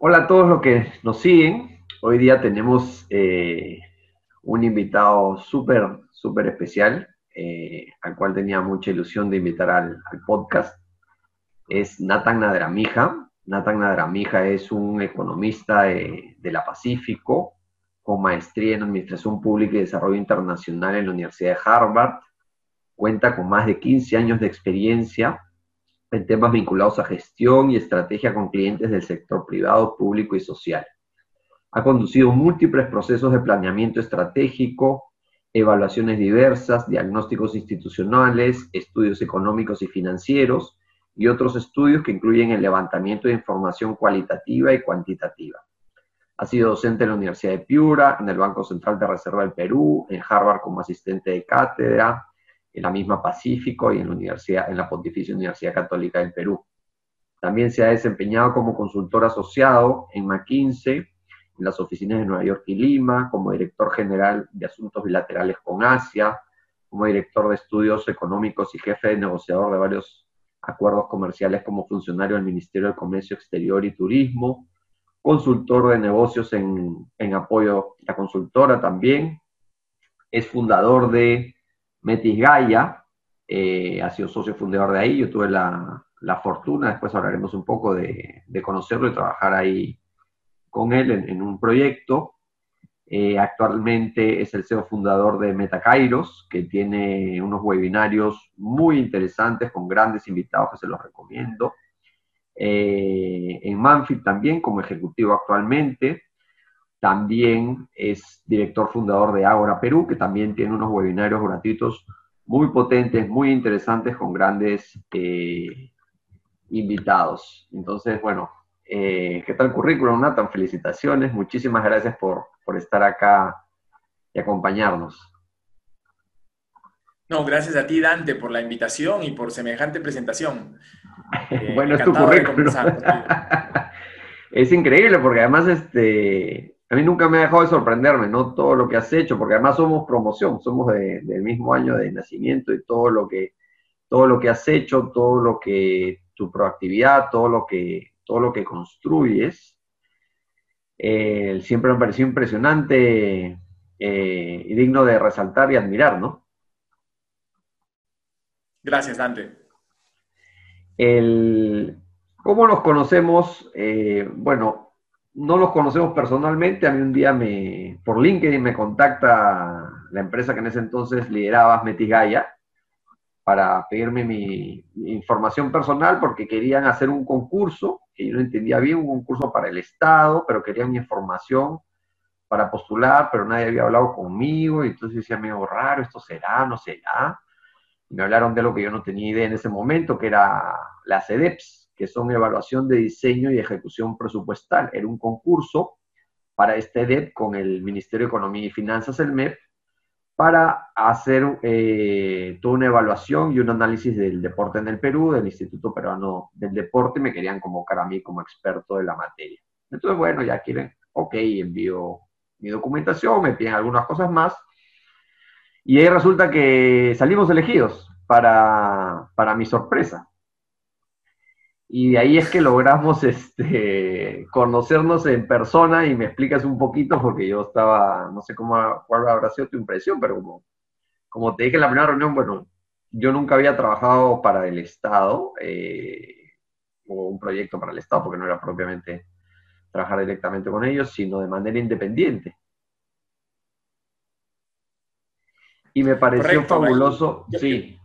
Hola a todos los que nos siguen. Hoy día tenemos eh, un invitado súper, súper especial, eh, al cual tenía mucha ilusión de invitar al, podcast. Es Nathan Nadramija. Nathan Nadramija es un economista de, de la Pacífico, con maestría en Administración Pública y Desarrollo Internacional en la Universidad de Harvard. Cuenta con más de 15 años de experiencia en temas vinculados a gestión y estrategia con clientes del sector privado, público y social. Ha conducido múltiples procesos de planeamiento estratégico, evaluaciones diversas, diagnósticos institucionales, estudios económicos y financieros y otros estudios que incluyen el levantamiento de información cualitativa y cuantitativa. Ha sido docente en la Universidad de Piura, en el Banco Central de Reserva del Perú, en Harvard como asistente de cátedra, en la misma Pacífico y en la, Universidad, en la Pontificia Universidad Católica del Perú. También se ha desempeñado como consultor asociado en McKinsey, en las oficinas de Nueva York y Lima, como director general de Asuntos Bilaterales con Asia, como director de estudios económicos y jefe de negociador de varios acuerdos comerciales como funcionario del Ministerio de Comercio Exterior y Turismo, consultor de negocios en, en apoyo a la consultora también, es fundador de Metis Gaia, eh, ha sido socio fundador de ahí, yo tuve la, fortuna, después hablaremos un poco de, conocerlo y trabajar ahí con él en, un proyecto. Eh, actualmente es el CEO fundador de Metacairos, que tiene unos webinarios muy interesantes con grandes invitados que se los recomiendo. Eh, en Manfield también como ejecutivo actualmente. También es director fundador de Agora Perú, que también tiene unos webinarios gratuitos muy potentes, muy interesantes, con grandes eh, invitados. Entonces, bueno, eh, ¿qué tal currículum, Nathan? Felicitaciones, muchísimas gracias por, estar acá y acompañarnos. No, gracias a ti, Dante, por la invitación y por semejante presentación. bueno, es tu currículum. es increíble porque además este, a mí nunca me ha dejado de sorprenderme, ¿no? Todo lo que has hecho, porque además somos promoción, somos del mismo año de nacimiento y todo lo que, todo lo que has hecho, todo lo que, tu proactividad, todo lo que, todo lo que construyes, eh, siempre me pareció impresionante eh, y digno de resaltar y admirar, ¿no? Gracias, Dante. El, ¿Cómo nos conocemos? Eh, bueno, no los conocemos personalmente. A mí un día me, por LinkedIn me contacta la empresa que en ese entonces lideraba, Metigaya, para pedirme mi, información personal porque querían hacer un concurso, que yo no entendía bien, un concurso para el Estado, pero querían mi información para postular, pero nadie había hablado conmigo, y entonces decía, medio raro, esto será, no será. Me hablaron de lo que yo no tenía idea en ese momento, que era la CEDEPS, que son evaluación de diseño y ejecución presupuestal. Era un concurso para este DEP con el Ministerio de Economía y Finanzas, el MEP, para hacer eh, toda una evaluación y un análisis del deporte en el Perú, del Instituto Peruano del Deporte, me querían convocar a mí como experto de la materia. Entonces, bueno, ya quieren, ok, envío mi documentación, me piden algunas cosas más, y ahí resulta que salimos elegidos para, para mi sorpresa. Y de ahí es que logramos este, conocernos en persona y me explicas un poquito porque yo estaba, no sé cómo, cuál habrá sido tu impresión, pero como, como te dije en la primera reunión, bueno, yo nunca había trabajado para el Estado eh, o un proyecto para el Estado porque no era propiamente trabajar directamente con ellos, sino de manera independiente. Y me pareció fabuloso, sí,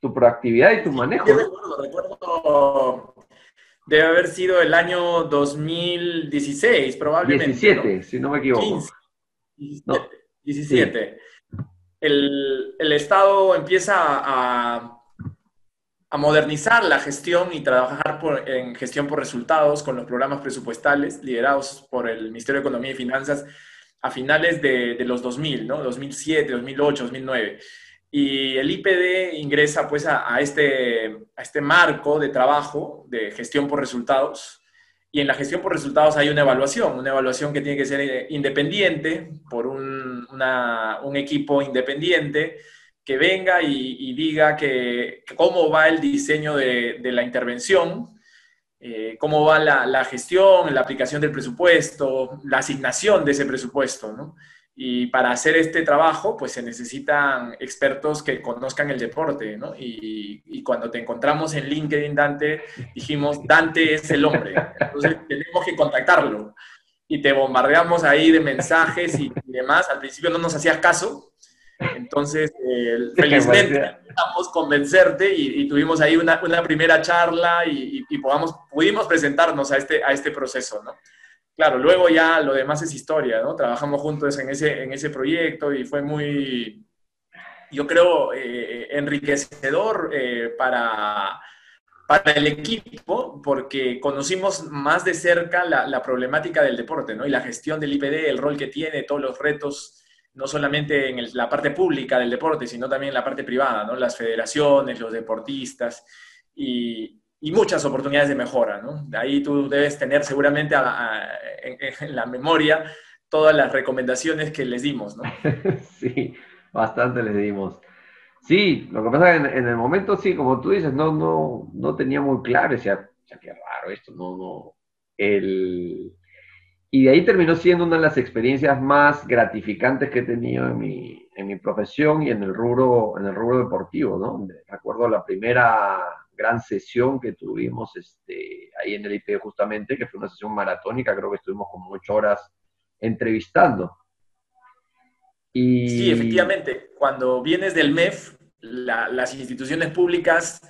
tu proactividad y tu manejo. recuerdo, recuerdo Debe haber sido el año 2016, probablemente. 17, si no me equivoco. 15, 17. El, Estado empieza a, a, modernizar la gestión y trabajar en gestión por resultados con los programas presupuestales liderados por el Ministerio de Economía y Finanzas a finales de, de los 2000, ¿no? 2007, 2008, 2009. Y el IPD ingresa pues a, este, a este marco de trabajo de gestión por resultados. Y en la gestión por resultados hay una evaluación, una evaluación que tiene que ser eh, independiente por un, un equipo independiente que venga y, diga que, cómo va el diseño de, de, la intervención eh, cómo va la, gestión, la aplicación del presupuesto, la asignación de ese presupuesto, ¿no? Y para hacer este trabajo, pues se necesitan expertos que conozcan el deporte, ¿no? Y, y, cuando te encontramos en LinkedIn, Dante, dijimos, Dante es el hombre, entonces tenemos que contactarlo. Y te bombardeamos ahí de mensajes y, y demás. Al principio no nos hacías caso, entonces, eh, felizmente intentamos convencerte y, tuvimos ahí una, una primera charla y, y, podamos, pudimos presentarnos a este, a este proceso, ¿no? Claro, luego ya lo demás es historia, ¿no? Trabajamos juntos en ese, en ese proyecto y fue muy, yo creo, eh, enriquecedor eh, para, para el equipo porque conocimos más de cerca la, la, problemática del deporte, ¿no? Y la gestión del IPD, el rol que tiene, todos los retos no solamente en la parte pública del deporte, sino también en la parte privada, ¿no? Las federaciones, los deportistas y, muchas oportunidades de mejora, ¿no? De ahí tú debes tener seguramente en, la memoria todas las recomendaciones que les dimos, ¿no? Sí, bastante les dimos. Sí, lo que pasa es que en, el momento, sí, como tú dices, no, no, no tenía muy claro, decía, qué raro esto, no, no. El, y de ahí terminó siendo una de las experiencias más gratificantes que he tenido en mi, en mi profesión y en el rubro, en el rubro deportivo, ¿no? Recuerdo la primera gran sesión que tuvimos este, ahí en el IP justamente, que fue una sesión maratónica, creo que estuvimos como ocho horas entrevistando. Y... Sí, efectivamente, cuando vienes del MEF, las instituciones públicas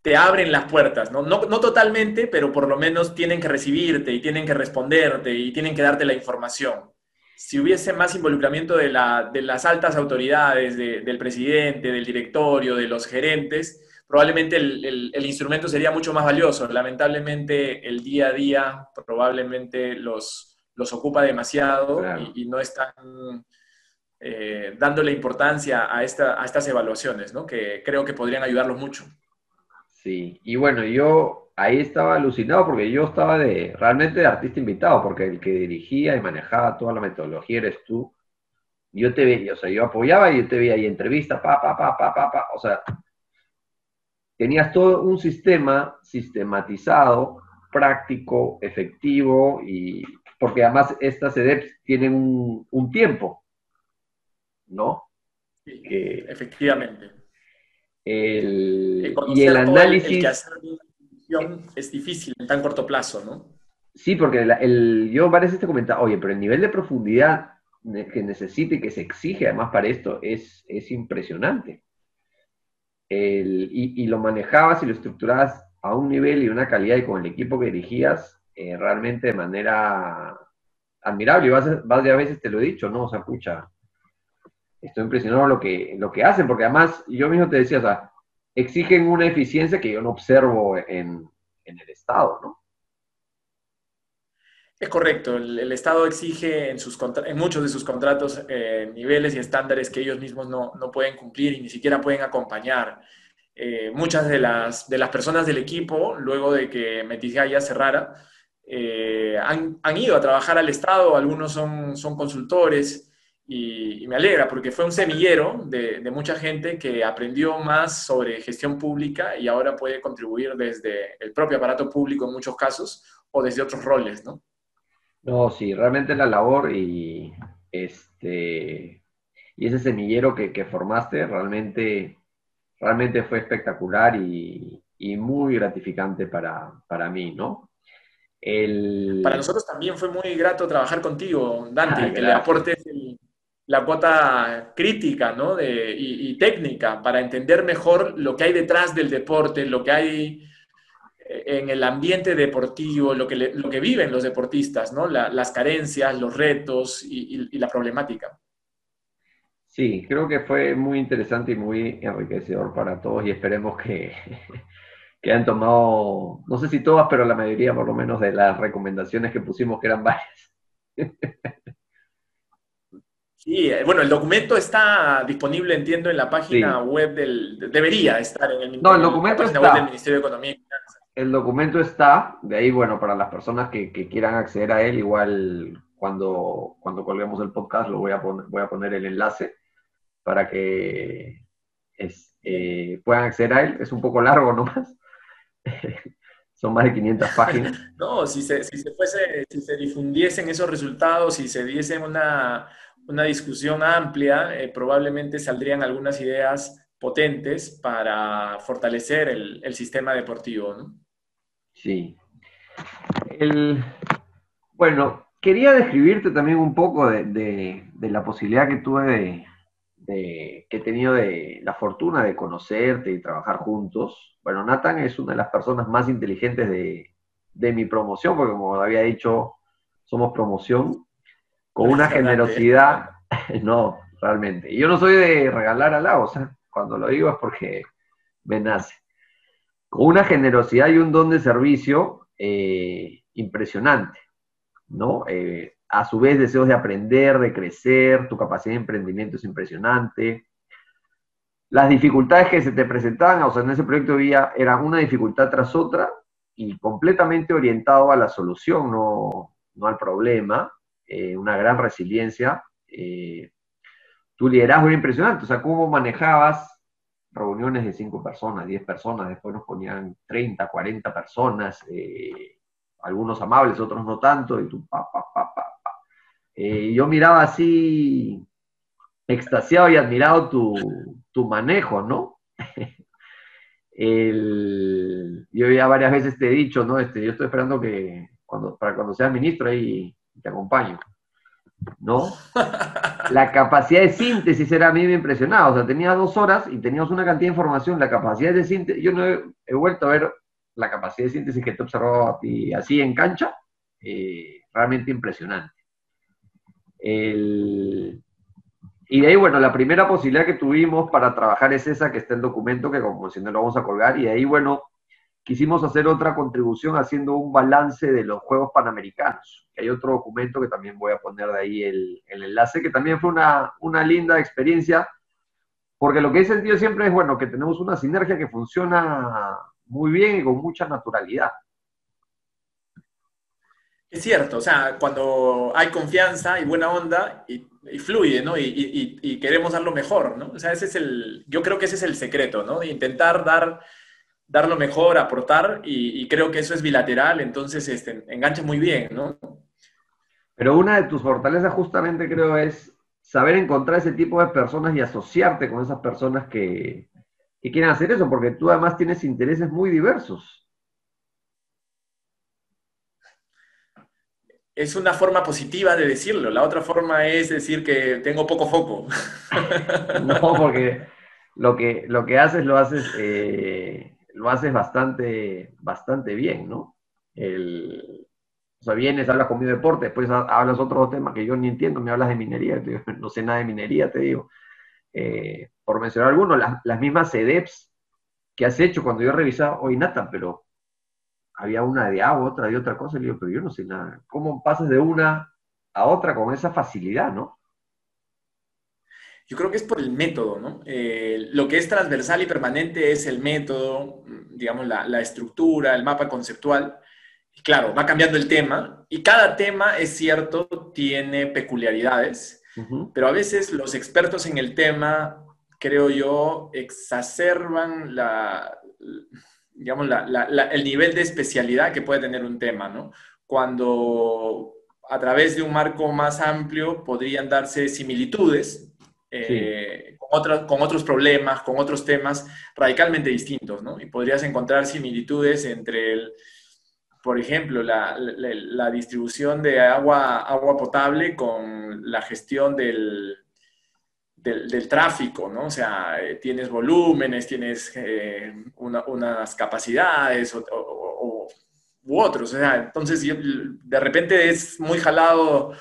te abren las puertas, ¿no? ¿no? totalmente, pero por lo menos tienen que recibirte y tienen que responderte y tienen que darte la información. Si hubiese más involucramiento de, la, de las altas autoridades, del presidente, del directorio, de los gerentes, probablemente el, el, instrumento sería mucho más valioso. Lamentablemente el día a día probablemente los, los ocupa demasiado y, no están eh, dándole importancia a, esta, a estas evaluaciones, ¿no? que creo que podrían ayudarlos mucho. Sí, y bueno, yo ahí estaba alucinado porque yo estaba de realmente de artista invitado, porque el que dirigía y manejaba toda la metodología eres tú. Yo te veía, o sea, yo apoyaba y yo te veía ahí entrevista, pa, pa, pa, pa, pa, pa, o sea, tenías todo un sistema sistematizado, práctico, efectivo, y porque además estas EDEPs tienen un, tiempo, ¿no? Sí, efectivamente y el análisis... es difícil en tan corto plazo, ¿no? Sí, porque el, yo varias veces te comentaba, oye, pero el nivel de profundidad que necesita y que se exige además para esto es, es impresionante. Y, lo manejabas y lo estructurabas a un nivel y una calidad y con el equipo que dirigías eh, realmente de manera admirable. Y vas, varias veces te lo he dicho, ¿no? O sea, pucha, estoy impresionado lo que, lo que hacen, porque además yo mismo te decía, o sea, exigen una eficiencia que yo no observo en, el Estado, ¿no? Es correcto, el, Estado exige en, muchos de sus contratos eh, niveles y estándares que ellos mismos no, pueden cumplir y ni siquiera pueden acompañar. Eh, muchas de las, de las personas del equipo, luego de que Metizgaya cerrara, eh, han, han, ido a trabajar al Estado, algunos son, son consultores, y, me alegra porque fue un semillero de, mucha gente que aprendió más sobre gestión pública y ahora puede contribuir desde el propio aparato público en muchos casos o desde otros roles, ¿no? No, sí, realmente la labor y este y ese semillero que, formaste realmente, realmente fue espectacular y, muy gratificante para, para mí, ¿no? Para nosotros también fue muy grato trabajar contigo, Dante, ah, que le aportes el, la cuota crítica ¿no? de, y, técnica para entender mejor lo que hay detrás del deporte, lo que hay en el ambiente deportivo, lo que, lo que viven los deportistas, ¿no? las carencias, los retos y, la problemática. Sí, creo que fue muy interesante y muy enriquecedor para todos y esperemos que, que han tomado, no sé si todas, pero la mayoría por lo menos de las recomendaciones que pusimos, que eran varias. Sí, eh, bueno, el documento está disponible, entiendo, en la página web del... Debería estar en el, no, el documento está. web del Ministerio de Economía. El documento está, de ahí, bueno, para las personas que, quieran acceder a él, igual cuando, cuando colguemos el podcast lo voy a, poner, voy a poner el enlace para que eh, puedan acceder a él. Es un poco largo nomás. son más de 500 páginas. no, si se, si se, fuese, si se difundiesen esos resultados, si se diese una, una discusión amplia, eh, probablemente saldrían algunas ideas potentes para fortalecer el, el sistema deportivo, ¿no? Sí. El, bueno, quería describirte también un poco de, de, la posibilidad que tuve de, que he tenido de la fortuna de conocerte y trabajar juntos. Bueno, Nathan es una de las personas más inteligentes de, de mi promoción, porque como había dicho, somos promoción, con una generosidad, no, realmente. Y yo no soy de regalar a la, o sea, cuando lo digo es porque me nace. Con una generosidad y un don de servicio eh, impresionante, ¿no? Eh, a su vez, deseos de aprender, de crecer, tu capacidad de emprendimiento es impresionante. Las dificultades que se te presentaban, o sea, en ese proyecto había, era una dificultad tras otra y completamente orientado a la solución, no, no al problema. Eh, una gran resiliencia. Tu liderazgo era impresionante, o sea, cómo manejabas reuniones de cinco personas, 10 personas, después nos ponían 30, 40 personas, eh, algunos amables, otros no tanto, y tú, pa, pa, pa, pa. yo miraba así, extasiado y admirado tu, tu manejo, ¿no? yo ya varias veces te he dicho, ¿no? Este, yo estoy esperando que para cuando seas ministro ahí te acompaño. ¿No? La capacidad de síntesis era a mí me impresionaba. O sea, tenía dos horas y teníamos una cantidad de información. La capacidad de síntesis, yo no he, vuelto a ver la capacidad de síntesis que te observaba a ti así en cancha. Eh, realmente impresionante. y de ahí, bueno, la primera posibilidad que tuvimos para trabajar es esa que está en el documento, que como si no lo vamos a colgar, y de ahí, bueno, quisimos hacer otra contribución haciendo un balance de los Juegos Panamericanos. Hay otro documento que también voy a poner de ahí el, enlace, que también fue una, una, linda experiencia, porque lo que he sentido siempre es, bueno, que tenemos una sinergia que funciona muy bien y con mucha naturalidad. Es cierto, o sea, cuando hay confianza y buena onda y, fluye, ¿no? Y, y, queremos dar lo mejor, ¿no? O sea, ese es el, yo creo que ese es el secreto, ¿no? De intentar dar dar lo mejor, aportar, y, creo que eso es bilateral, entonces este, engancha muy bien, ¿no? Pero una de tus fortalezas justamente creo es saber encontrar ese tipo de personas y asociarte con esas personas que, que quieren hacer eso, porque tú además tienes intereses muy diversos. Es una forma positiva de decirlo, la otra forma es decir que tengo poco foco. no, porque lo que, lo que haces lo haces eh, lo haces bastante, bastante bien, ¿no? El, o sea, vienes, hablas conmigo de deporte, después hablas otro tema que yo ni entiendo, me hablas de minería, no sé nada de minería, te digo. Eh, por mencionar algunos, las, mismas CEDEPs que has hecho cuando yo revisaba, hoy Nata, pero había una de agua, otra de otra cosa, y le digo, pero yo no sé nada. ¿Cómo pasas de una a otra con esa facilidad, no? Yo creo que es por el método, ¿no? Eh, lo que es transversal y permanente es el método, digamos, la, estructura, el mapa conceptual. Y claro, va cambiando el tema y cada tema, es cierto, tiene peculiaridades, pero a veces los expertos en el tema, creo yo, exacerban la, digamos, el nivel de especialidad que puede tener un tema, ¿no? Cuando a través de un marco más amplio podrían darse similitudes, eh, con, con otros problemas, con otros temas radicalmente distintos, ¿no? Y podrías encontrar similitudes entre, el, por ejemplo, la, la, distribución de agua, agua potable con la gestión del, del, tráfico, ¿no? O sea, eh, tienes volúmenes, tienes eh, unas capacidades o, u otros. O sea, entonces de repente es muy jalado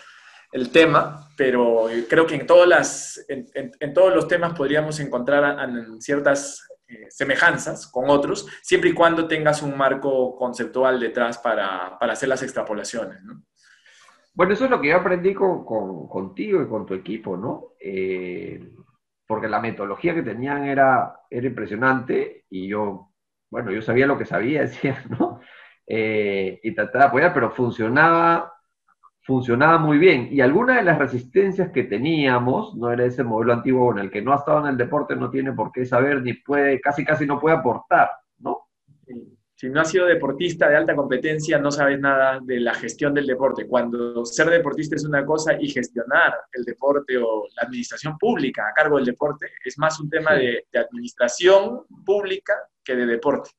el tema, pero creo que en, todas las, en, todos los temas podríamos encontrar ciertas eh, semejanzas con otros, siempre y cuando tengas un marco conceptual detrás para, hacer las extrapolaciones. Bueno, eso es lo que yo aprendí con, contigo y con tu equipo, ¿no? Eh, porque la metodología que tenían era, era impresionante y yo, bueno, yo sabía lo que sabía, decía. Eh, y trataba de apoyar, pero funcionaba funcionaba muy bien. Y alguna de las resistencias que teníamos, no era ese modelo antiguo en el que no ha estado en el deporte, no tiene por qué saber ni puede, casi casi no puede aportar, ¿no? Si no has sido deportista de alta competencia, no sabes nada de la gestión del deporte. Cuando ser deportista es una cosa y gestionar el deporte o la administración pública a cargo del deporte es más un tema de, administración pública que de deporte.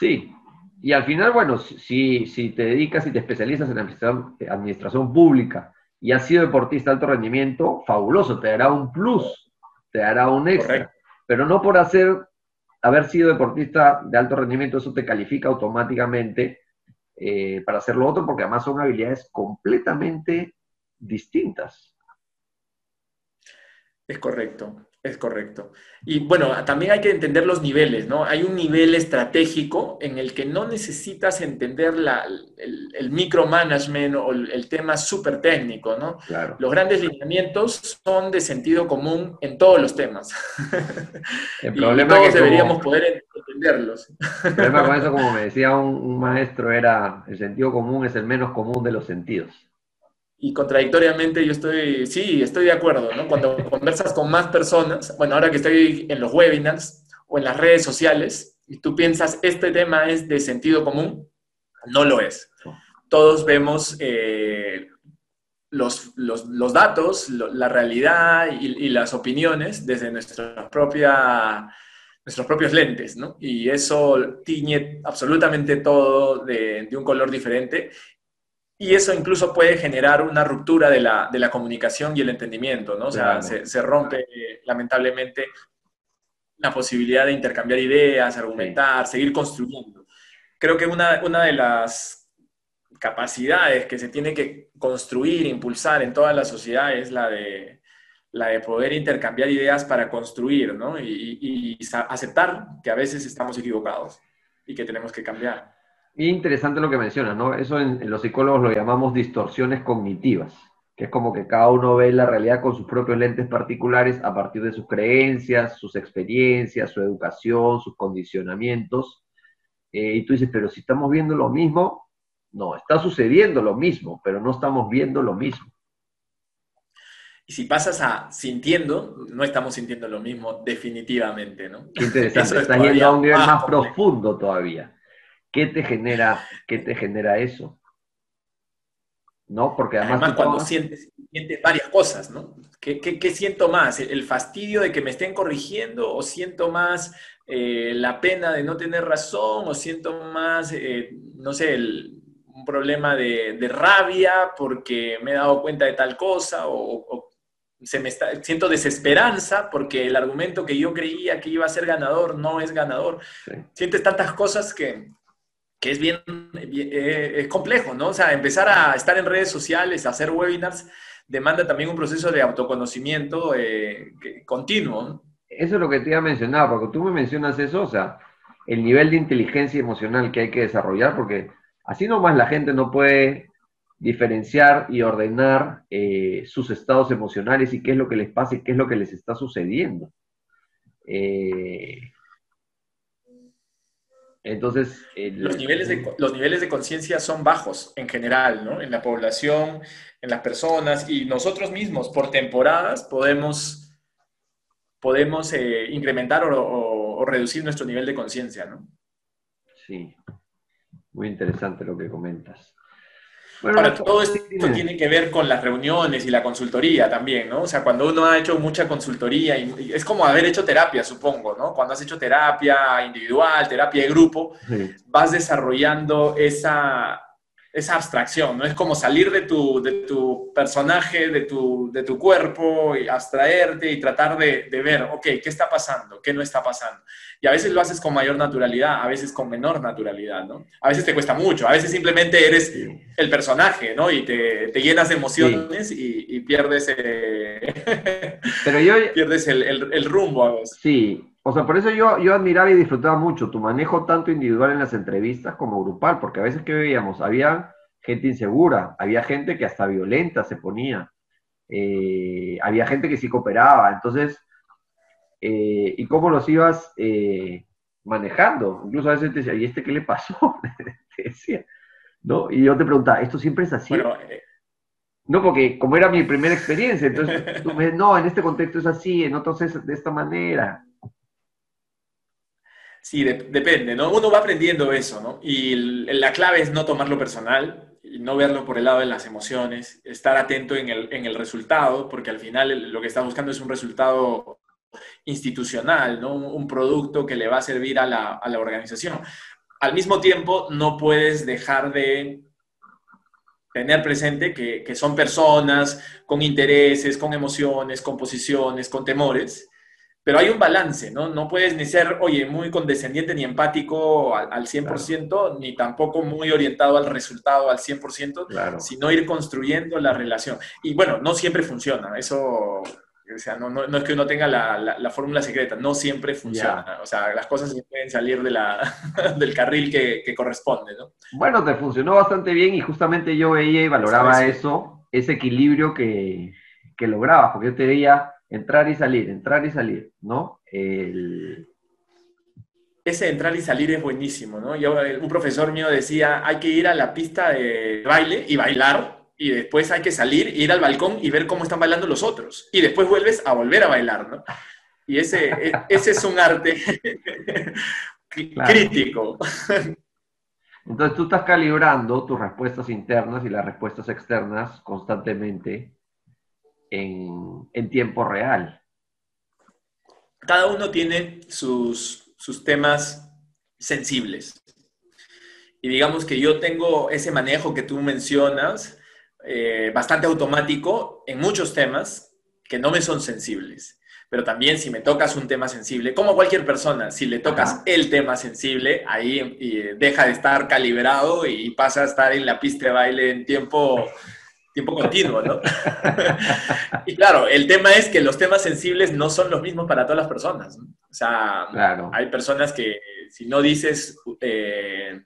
Sí, y al final, bueno, si, si te dedicas y te especializas en administración, administración pública y has sido deportista de alto rendimiento, fabuloso, te dará un plus, te dará un extra. Pero no por hacer haber sido deportista de alto rendimiento, eso te califica automáticamente eh, para hacer lo otro, porque además son habilidades completamente distintas. Es correcto. Es correcto. Y bueno, también hay que entender los niveles, ¿no? Hay un nivel estratégico en el que no necesitas entender el, micromanagement o el, tema súper técnico, ¿no? Claro. Los grandes lineamientos son de sentido común en todos los temas. El problema y todos deberíamos poder entenderlos. El problema con eso, como me decía un maestro, era el sentido común es el menos común de los sentidos y contradictoriamente yo estoy, sí, estoy de acuerdo, ¿no? Cuando conversas con más personas, bueno, ahora que estoy en los webinars o en las redes sociales, y tú piensas, este tema es de sentido común, no lo es. Todos vemos eh, los, los, datos, la realidad y, las opiniones desde nuestra propia, nuestros propios lentes, ¿no? Y eso tiñe absolutamente todo de, de un color diferente y eso incluso puede generar una ruptura de la, de la comunicación y el entendimiento, ¿no? O sea, se, se, rompe lamentablemente la posibilidad de intercambiar ideas, argumentar, seguir construyendo. Creo que una, una de las capacidades que se tiene que construir, impulsar en toda la sociedad es la de, la de poder intercambiar ideas para construir, ¿no? Y, y aceptar que a veces estamos equivocados y que tenemos que cambiar. Interesante lo que mencionas, ¿no? Eso en, los psicólogos lo llamamos distorsiones cognitivas, que es como que cada uno ve la realidad con sus propios lentes particulares a partir de sus creencias, sus experiencias, su educación, sus condicionamientos. Eh, y tú dices, pero si estamos viendo lo mismo, no, está sucediendo lo mismo, pero no estamos viendo lo mismo. Y si pasas a sintiendo, no estamos sintiendo lo mismo definitivamente, ¿no? Qué interesante, estás yendo a un nivel más profundo todavía. ¿Qué te genera, qué te genera eso? ¿No? Porque además, cuando sientes, sientes, varias cosas, ¿no? ¿Qué, siento más? ¿El fastidio de que me estén corrigiendo? ¿O siento más eh, la pena de no tener razón? ¿O siento más, eh, no sé, un problema de, rabia porque me he dado cuenta de tal cosa? ¿O, se me está, siento desesperanza porque el argumento que yo creía que iba a ser ganador no es ganador? Sientes tantas cosas que, que es bien, eh, es complejo, ¿no? O sea, empezar a estar en redes sociales, a hacer webinars, demanda también un proceso de autoconocimiento eh, continuo. Eso es lo que te iba a mencionar, porque tú me mencionas eso, o sea, el nivel de inteligencia emocional que hay que desarrollar, porque así nomás la gente no puede diferenciar y ordenar eh, sus estados emocionales y qué es lo que les pasa y qué es lo que les está sucediendo. Eh, entonces, los, niveles de, los niveles de conciencia son bajos en general, ¿no? En la población, en las personas y nosotros mismos por temporadas podemos, podemos eh, incrementar o, o, reducir nuestro nivel de conciencia, ¿no? Sí, muy interesante lo que comentas. Bueno, todo esto tiene que ver con las reuniones y la consultoría también, ¿no? O sea, cuando uno ha hecho mucha consultoría, y es como haber hecho terapia, supongo, ¿no? Cuando has hecho terapia individual, terapia de grupo, vas desarrollando esa, esa abstracción, ¿no? Es como salir de tu, de tu personaje, de tu, de tu cuerpo, y abstraerte y tratar de, de, ver, ok, ¿qué está pasando? ¿Qué no está pasando? Y a veces lo haces con mayor naturalidad, a veces con menor naturalidad, ¿no? A veces te cuesta mucho, a veces simplemente eres el personaje, ¿no? Y te, te llenas de emociones y, y, pierdes, eh, Pero yo, pierdes el, el, el rumbo a veces. Sí, o sea, por eso yo, yo admiraba y disfrutaba mucho tu manejo tanto individual en las entrevistas como grupal, porque a veces que veíamos, había gente insegura, había gente que hasta violenta se ponía, eh, había gente que sí cooperaba, entonces, eh, ¿y cómo los ibas eh, manejando? Incluso a veces te decía, ¿y este qué le pasó? te decía, ¿no? Y yo te preguntaba, ¿esto siempre es así? no, porque como era mi primera experiencia, entonces tú me dices, no, en este contexto es así, en otros es de esta manera. Sí, depende, ¿no? Uno va aprendiendo eso, ¿no? Y la clave es no tomarlo personal y no verlo por el lado de las emociones, estar atento en el, en el resultado, porque al final lo que estás buscando es un resultado institucional, ¿no? Un, producto que le va a servir a la, a la organización. Al mismo tiempo, no puedes dejar de tener presente que, que, son personas con intereses, con emociones, con posiciones, con temores, pero hay un balance, ¿no? No puedes ni ser, oye, muy condescendiente ni empático al, al 100%, ni tampoco muy orientado al resultado al 100%, sino ir construyendo la relación. Y bueno, no siempre funciona, eso o sea, no, no, no, es que uno tenga la, la, fórmula secreta, no siempre funciona. O sea, las cosas pueden salir de la, del carril que, que, corresponde, ¿no? Bueno, te funcionó bastante bien y justamente yo veía y valoraba eso, ese equilibrio que, que lograbas, porque yo te veía entrar y salir, entrar y salir, ¿no? El... Ese entrar y salir es buenísimo, ¿no? Yo, un profesor mío decía, hay que ir a la pista de baile y bailar y después hay que salir, ir al balcón y ver cómo están bailando los otros. Y después vuelves a volver a bailar, ¿no? Y ese, e, ese es un arte crítico. Entonces tú estás calibrando tus respuestas internas y las respuestas externas constantemente en, en tiempo real. Cada uno tiene sus, sus temas sensibles. Y digamos que yo tengo ese manejo que tú mencionas, eh, bastante automático en muchos temas que no me son sensibles. Pero también si me tocas un tema sensible, como cualquier persona, si le tocas el tema sensible, ahí eh, deja de estar calibrado y pasa a estar en la pista de baile en tiempo, tiempo continuo, ¿no? y claro, el tema es que los temas sensibles no son los mismos para todas las personas. O sea, hay personas que si no dices... Eh,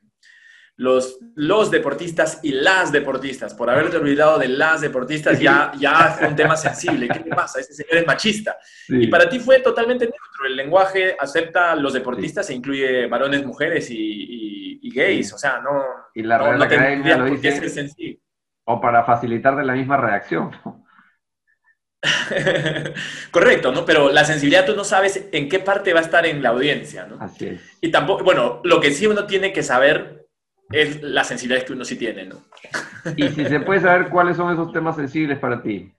los, los deportistas y las deportistas. Por haberte olvidado de las deportistas, ya, ya fue un tema sensible. ¿Qué te pasa? Ese señor es machista. Y para ti fue totalmente neutro. El lenguaje acepta a los deportistas e incluye varones, mujeres y, gays. O sea, no. Y la no, no lo dice, O para facilitar de la misma reacción. Correcto, ¿no? Pero la sensibilidad tú no sabes en qué parte va a estar en la audiencia, ¿no? Así es. Y tampoco, bueno, lo que sí uno tiene que saber es la sensibilidad que uno sí tiene, ¿no? Y si se puede saber cuáles son esos temas sensibles para ti.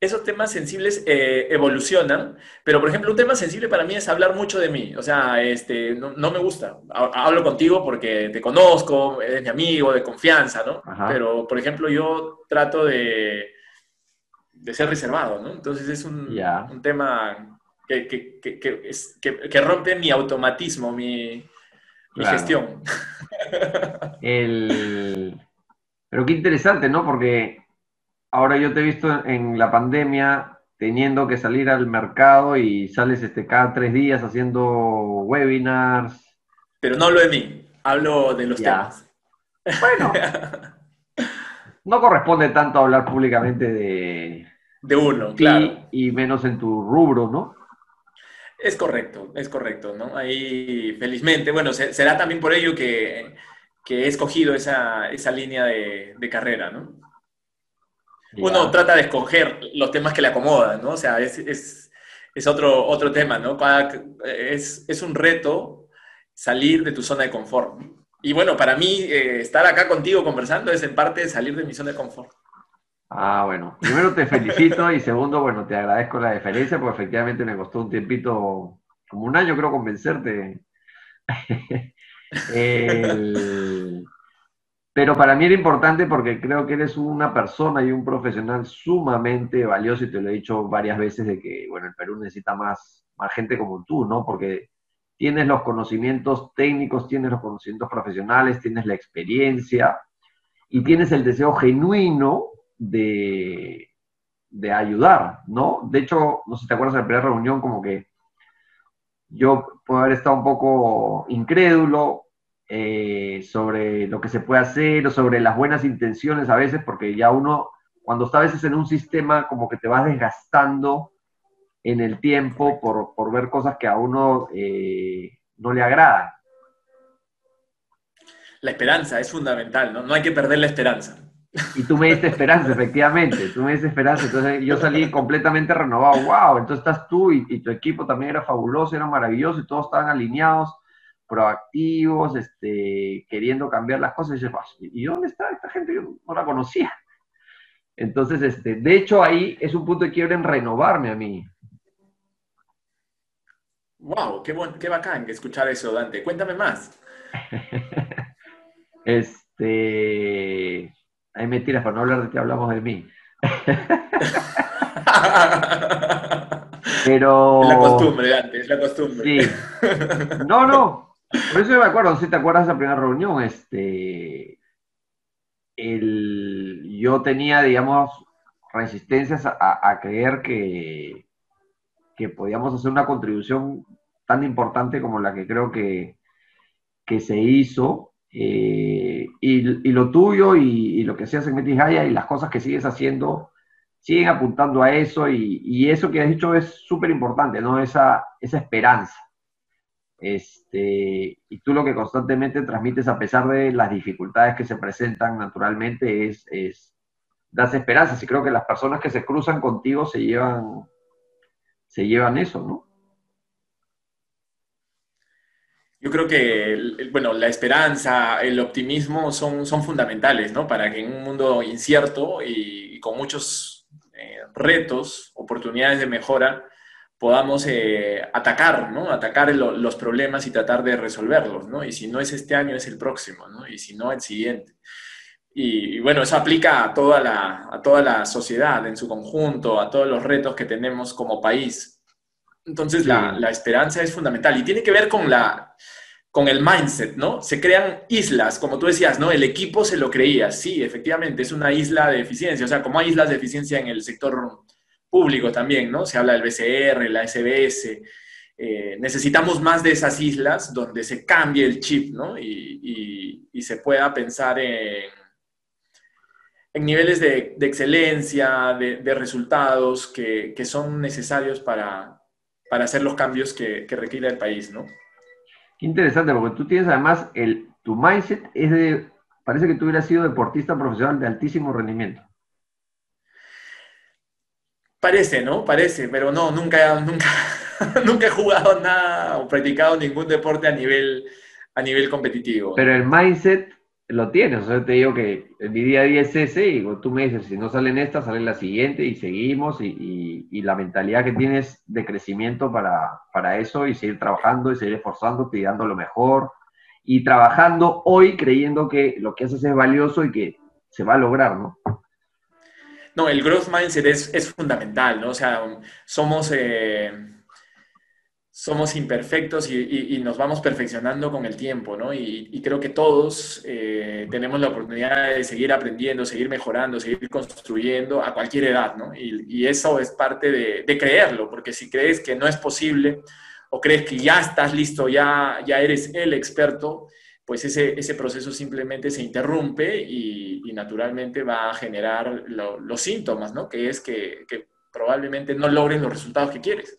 Esos temas sensibles eh, evolucionan, pero por ejemplo, un tema sensible para mí es hablar mucho de mí. O sea, este, no, me gusta. Hablo contigo porque te conozco, eres mi amigo, de confianza, ¿no? Pero, por ejemplo, yo trato de, de ser reservado, ¿no? Entonces es un, un tema que, que, que, que rompe mi automatismo, mi, mi gestión. Pero qué interesante, ¿no? Porque ahora yo te he visto en la pandemia teniendo que salir al mercado y sales este, cada tres días haciendo webinars. Pero no hablo de mí, hablo de los temas. Bueno, no corresponde tanto hablar públicamente de... De uno, claro. y menos en tu rubro, ¿no? Es correcto, es correcto, ¿no? Ahí, felizmente, bueno, será también por ello que, he escogido esa, línea de, carrera, ¿no? Uno trata de escoger los temas que le acomodan, ¿no? O sea, es, otro, otro tema, ¿no? Es, es, un reto salir de tu zona de confort. Y bueno, para mí, eh, estar acá contigo conversando es en parte salir de mi zona de confort. Ah, bueno. Primero te felicito y segundo, bueno, te agradezco la deferencia porque efectivamente me costó un tiempito, como un año creo, convencerte. Pero para mí era importante porque creo que eres una persona y un profesional sumamente valioso y te lo he dicho varias veces de que, bueno, el Perú necesita más, más gente como tú, ¿no? Porque tienes los conocimientos técnicos, tienes los conocimientos profesionales, tienes la experiencia y tienes el deseo genuino de, ayudar, ¿no? De hecho, no sé si te acuerdas de la primera reunión, como que yo puedo haber estado un poco incrédulo eh, sobre lo que se puede hacer o sobre las buenas intenciones a veces, porque ya uno, cuando está a veces en un sistema, como que te vas desgastando en el tiempo por, ver cosas que a uno eh, no le agradan. La esperanza es fundamental, ¿no? No hay que perder la esperanza. Y tú me diste esperanza, efectivamente, tú me diste esperanza, entonces yo salí completamente renovado, wow, entonces estás tú y, tu equipo también era fabuloso, era maravilloso y todos estaban alineados, proactivos, este, queriendo cambiar las cosas, y, ¿y dónde está esta gente? Yo no la conocía. Entonces, este, de hecho ahí es un punto de quiebre en renovarme a mí. Wow, qué, qué bacán escuchar eso, Dante. Cuéntame más. este hay mentiras, para no hablar de que hablamos de mí. Pero... Es la costumbre, antes, es la costumbre. Sí. No, no. Por eso yo me acuerdo, si te acuerdas de esa primera reunión, este... El, yo tenía, digamos, resistencias a, creer que, que podíamos hacer una contribución tan importante como la que creo que, que se hizo eh, y, lo tuyo y, lo que seas en Metis y las cosas que sigues haciendo siguen apuntando a eso y, eso que has dicho es súper importante, ¿no? Esa, esa esperanza. Este, y tú lo que constantemente transmites a pesar de las dificultades que se presentan naturalmente es, es das esperanzas y creo que las personas que se cruzan contigo se llevan, se llevan eso, ¿no? Yo creo que, bueno, la esperanza, el optimismo son, son fundamentales, ¿no? Para que en un mundo incierto y, con muchos eh, retos, oportunidades de mejora, podamos eh, atacar, ¿no? Atacar los problemas y tratar de resolverlos, ¿no? Y si no es este año, es el próximo, ¿no? Y si no, el siguiente. Y, bueno, eso aplica a toda, la, a toda la sociedad en su conjunto, a todos los retos que tenemos como país. Entonces, la, esperanza es fundamental y tiene que ver con, la, con el mindset, ¿no? Se crean islas, como tú decías, ¿no? El equipo se lo creía, sí, efectivamente, es una isla de eficiencia, o sea, como hay islas de eficiencia en el sector público también, ¿no? Se habla del BCR, la SBS. Eh, necesitamos más de esas islas donde se cambie el chip, ¿no? Y, se pueda pensar en, en niveles de, excelencia, de, resultados que, que, son necesarios para, para hacer los cambios que, requiere el país, ¿no? Qué interesante, porque tú tienes además, el, tu mindset es de, parece que tú hubieras sido deportista profesional de altísimo rendimiento. Parece, ¿no? Parece, pero no, nunca, nunca, nunca he jugado nada o practicado ningún deporte a nivel, a nivel competitivo. Pero el mindset lo tienes. O sea, te digo que mi día a día es ese y tú me dices, si no salen estas, sale la siguiente y seguimos y, y, la mentalidad que tienes de crecimiento para, para, eso y seguir trabajando y seguir esforzándote y dando lo mejor y trabajando hoy creyendo que lo que haces es valioso y que se va a lograr, ¿no? No, el growth mindset es, es fundamental, ¿no? O sea, somos... Eh somos imperfectos y, nos vamos perfeccionando con el tiempo, ¿no? Y, creo que todos eh, tenemos la oportunidad de seguir aprendiendo, seguir mejorando, seguir construyendo a cualquier edad, ¿no? Y, eso es parte de, creerlo, porque si crees que no es posible o crees que ya estás listo, ya, ya eres el experto, pues ese, ese proceso simplemente se interrumpe y, naturalmente va a generar los síntomas, ¿no? Que es que, que probablemente no logres los resultados que quieres.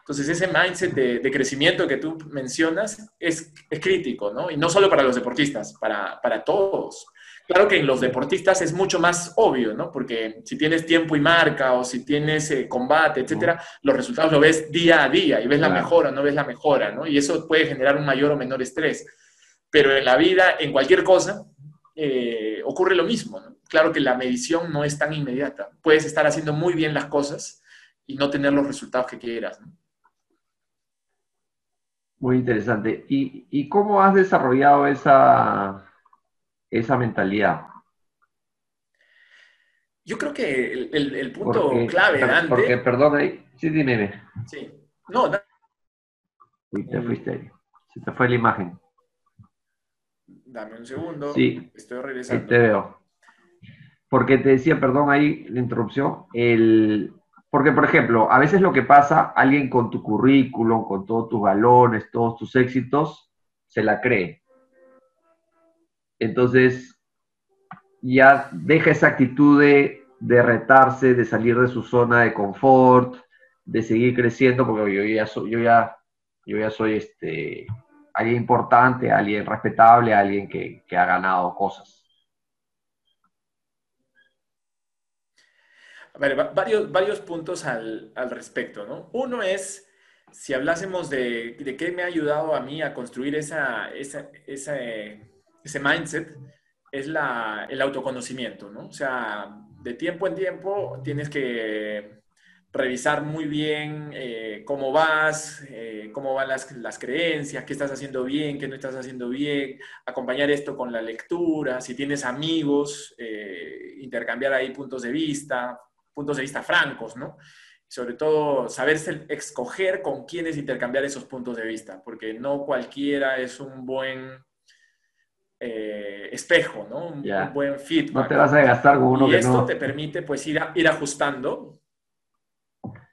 Entonces, ese mindset de, crecimiento que tú mencionas es, crítico, ¿no? Y no solo para los deportistas, para, todos. Claro que en los deportistas es mucho más obvio, ¿no? Porque si tienes tiempo y marca o si tienes eh, combate, etcétera, los resultados lo ves día a día y ves la mejora, no ves la mejora, ¿no? Y eso puede generar un mayor o menor estrés. Pero en la vida, en cualquier cosa, eh, ocurre lo mismo, ¿no? Claro que la medición no es tan inmediata. Puedes estar haciendo muy bien las cosas y no tener los resultados que quieras, ¿no? Muy interesante. ¿Y, cómo has desarrollado esa, esa mentalidad? Yo creo que el, punto clave, Dante... Porque, perdón, ahí, sí, dime. Sí. No, no. Fuiste, fuiste. Se te fue la imagen. Dame un segundo. Sí. Estoy regresando. Te veo. Porque te decía, perdón, ahí la interrupción, el, porque, por ejemplo, a veces lo que pasa, alguien con tu currículum, con todos tus balones, todos tus éxitos, se la cree. Entonces, ya deja esa actitud de, retarse, de salir de su zona de confort, de seguir creciendo, porque yo ya soy, yo ya, yo ya soy este, alguien importante, alguien respetable, alguien que, que ha ganado cosas. Varios, varios puntos al, al respecto, ¿no? Uno es, si hablásemos de, de, qué me ha ayudado a mí a construir esa, esa, esa ese mindset, es la, el autoconocimiento, ¿no? O sea, de tiempo en tiempo tienes que revisar muy bien eh, cómo vas, eh, cómo van las, las, creencias, qué estás haciendo bien, qué no estás haciendo bien, acompañar esto con la lectura, si tienes amigos, eh, intercambiar ahí puntos de vista, puntos de vista francos, ¿no? Sobre todo, saber escoger con quiénes intercambiar esos puntos de vista, porque no cualquiera es un buen espejo, ¿no? Un, buen feedback. No te vas a gastar con uno y esto te permite, pues, ir, ir ajustando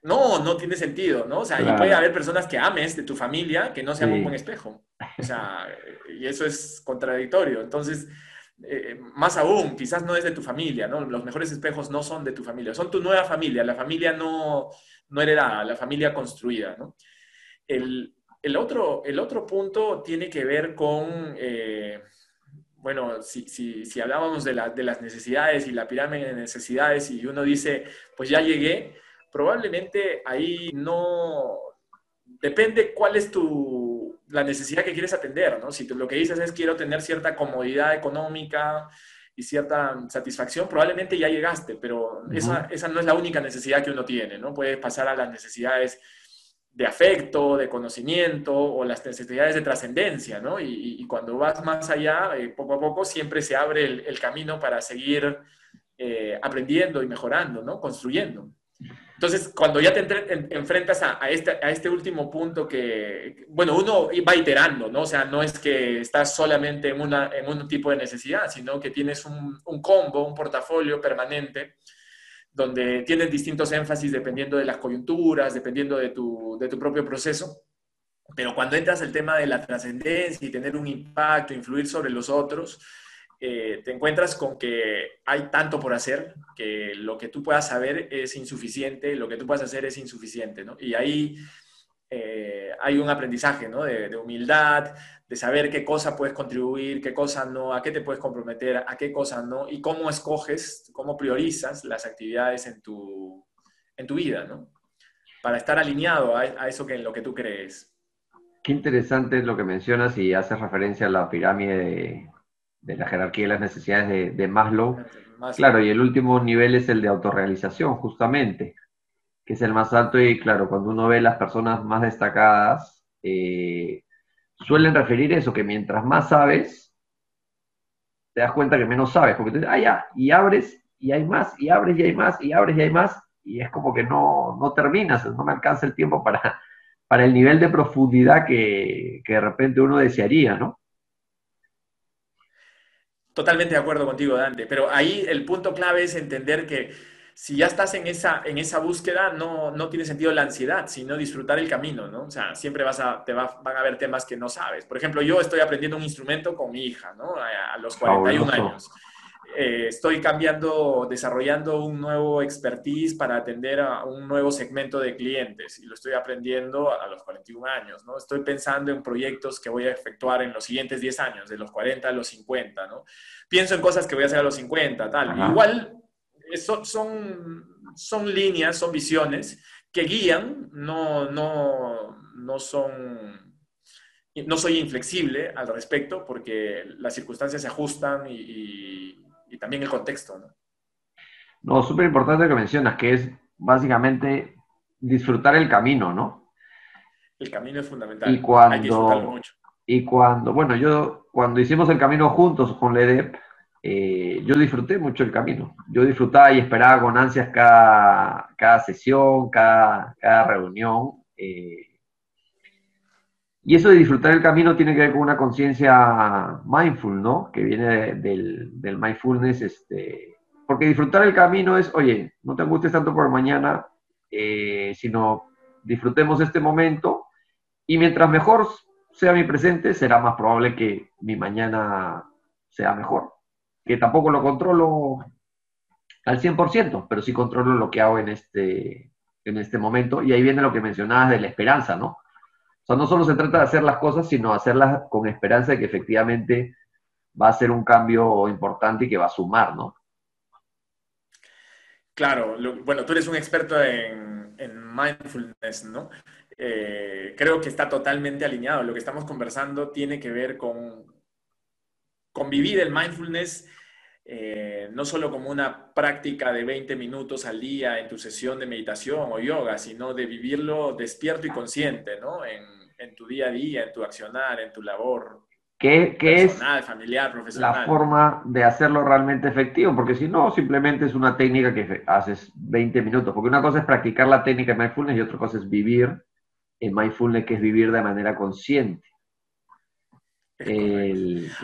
no, no tiene sentido, ¿no? O sea, y puede haber personas que ames de tu familia que no sean un buen espejo. O sea, y eso es contradictorio. Entonces, eh, más aún, quizás no es de tu familia, ¿no? Los mejores espejos no son de tu familia, son tu nueva familia, la familia no, no heredada, la familia construida, ¿no? El, otro, el otro punto tiene que ver con, eh, bueno, si, si, si hablábamos de, de las necesidades y la pirámide de necesidades y uno dice, pues ya llegué, probablemente ahí no... Depende cuál es tu, la necesidad que quieres atender, ¿no? Si lo que dices es quiero tener cierta comodidad económica y cierta satisfacción, probablemente ya llegaste, pero esa, esa no es la única necesidad que uno tiene, ¿no? Puedes pasar a las necesidades de afecto, de conocimiento o las necesidades de trascendencia, ¿no? Y, cuando vas más allá, eh, poco a poco siempre se abre el, camino para seguir eh, aprendiendo y mejorando, ¿no? Construyendo. Entonces, cuando ya te enfrentas a, este, a este último punto que, bueno, uno va iterando, ¿no? O sea, no es que estás solamente en, una, en un tipo de necesidad, sino que tienes un, un combo, un portafolio permanente, donde tienes distintos énfasis dependiendo de las coyunturas, dependiendo de tu, de tu propio proceso. Pero cuando entras el tema de la trascendencia y tener un impacto, influir sobre los otros, eh, te encuentras con que hay tanto por hacer que lo que tú puedas saber es insuficiente, lo que tú puedas hacer es insuficiente, ¿no? Y ahí eh, hay un aprendizaje, ¿no? De, humildad, de saber qué cosa puedes contribuir, qué cosa no, a qué te puedes comprometer, a qué cosa no, y cómo escoges, cómo priorizas las actividades en tu, en tu vida, ¿no? Para estar alineado a, a eso que en lo que tú crees. Qué interesante es lo que mencionas y haces referencia a la pirámide de, de la jerarquía de las necesidades de, Maslow. Claro, y el último nivel es el de autorrealización, justamente, que es el más alto y claro, cuando uno ve las personas más destacadas, eh, suelen referir eso, que mientras más sabes, te das cuenta que menos sabes, porque tú dices, ah, ya, y abres y hay más, y abres y hay más, y abres y hay más, y es como que no, no terminas, no me alcanza el tiempo para, para el nivel de profundidad que, que de repente uno desearía, ¿no? Totalmente de acuerdo contigo, Dante, pero ahí el punto clave es entender que si ya estás en esa, en esa búsqueda, no, no tiene sentido la ansiedad, sino disfrutar el camino, ¿no? O sea, siempre vas a, te va, van a haber temas que no sabes. Por ejemplo, yo estoy aprendiendo un instrumento con mi hija, ¿no? A, a los 41 años. Eh, estoy cambiando, desarrollando un nuevo expertise para atender a un nuevo segmento de clientes y lo estoy aprendiendo a los 41 años, ¿no? Estoy pensando en proyectos que voy a efectuar en los siguientes 10 años, de los 40 a los 50, ¿no? Pienso en cosas que voy a hacer a los 50, tal. Igual son, son, son líneas, son visiones que guían, no, no, no son no soy inflexible al respecto porque las circunstancias se ajustan y, y también el contexto, ¿no? No, súper importante que mencionas, que es básicamente disfrutar el camino, ¿no? El camino es fundamental. Y cuando, Hay que disfrutarlo mucho. Y cuando, bueno, yo cuando hicimos el camino juntos con LEDEP, eh, yo disfruté mucho el camino. Yo disfrutaba y esperaba con ansias cada, cada sesión, cada, cada reunión. Eh, y eso de disfrutar el camino tiene que ver con una conciencia mindful, ¿no? Que viene del, mindfulness, este, porque disfrutar el camino es, oye, no te angusties tanto por mañana, eh, sino disfrutemos este momento y mientras mejor sea mi presente, será más probable que mi mañana sea mejor. Que tampoco lo controlo al 100%, pero sí controlo lo que hago en este, en este momento. Y ahí viene lo que mencionabas de la esperanza, ¿no? Sea, no solo se trata de hacer las cosas, sino hacerlas con esperanza de que efectivamente va a ser un cambio importante y que va a sumar, ¿no? Claro, bueno, tú eres un experto en, mindfulness, ¿no? Eh, creo que está totalmente alineado. Lo que estamos conversando tiene que ver con convivir el mindfulness eh, no solo como una práctica de 20 minutos al día en tu sesión de meditación o yoga, sino de vivirlo despierto y consciente, ¿no? En tu día a día, en tu accionar, en tu labor. ¿Qué, es familiar, profesional? la forma de hacerlo realmente efectivo? Porque si no, simplemente es una técnica que haces 20 minutos. Porque una cosa es practicar la técnica de mindfulness y otra cosa es vivir en mindfulness, que es vivir de manera consciente.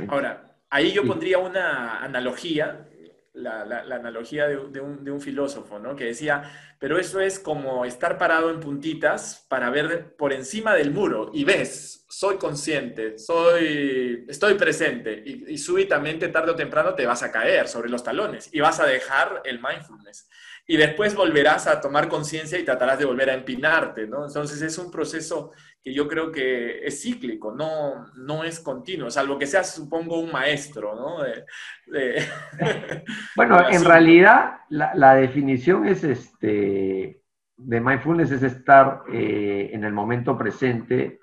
Ahora, ahí yo pondría una analogía, la, analogía de, un, de, un, filósofo, ¿no? Que decía, pero eso es como estar parado en puntitas para ver por encima del muro y ves, soy consciente, soy, estoy presente y, y súbitamente, tarde o temprano, te vas a caer sobre los talones y vas a dejar el mindfulness y después volverás a tomar conciencia y tratarás de volver a empinarte, ¿no? Entonces es un proceso que yo creo que es cíclico, no, no es continuo, salvo que seas, supongo, un maestro, ¿no? bueno, en realidad la, definición es este, de mindfulness es estar eh, en el momento presente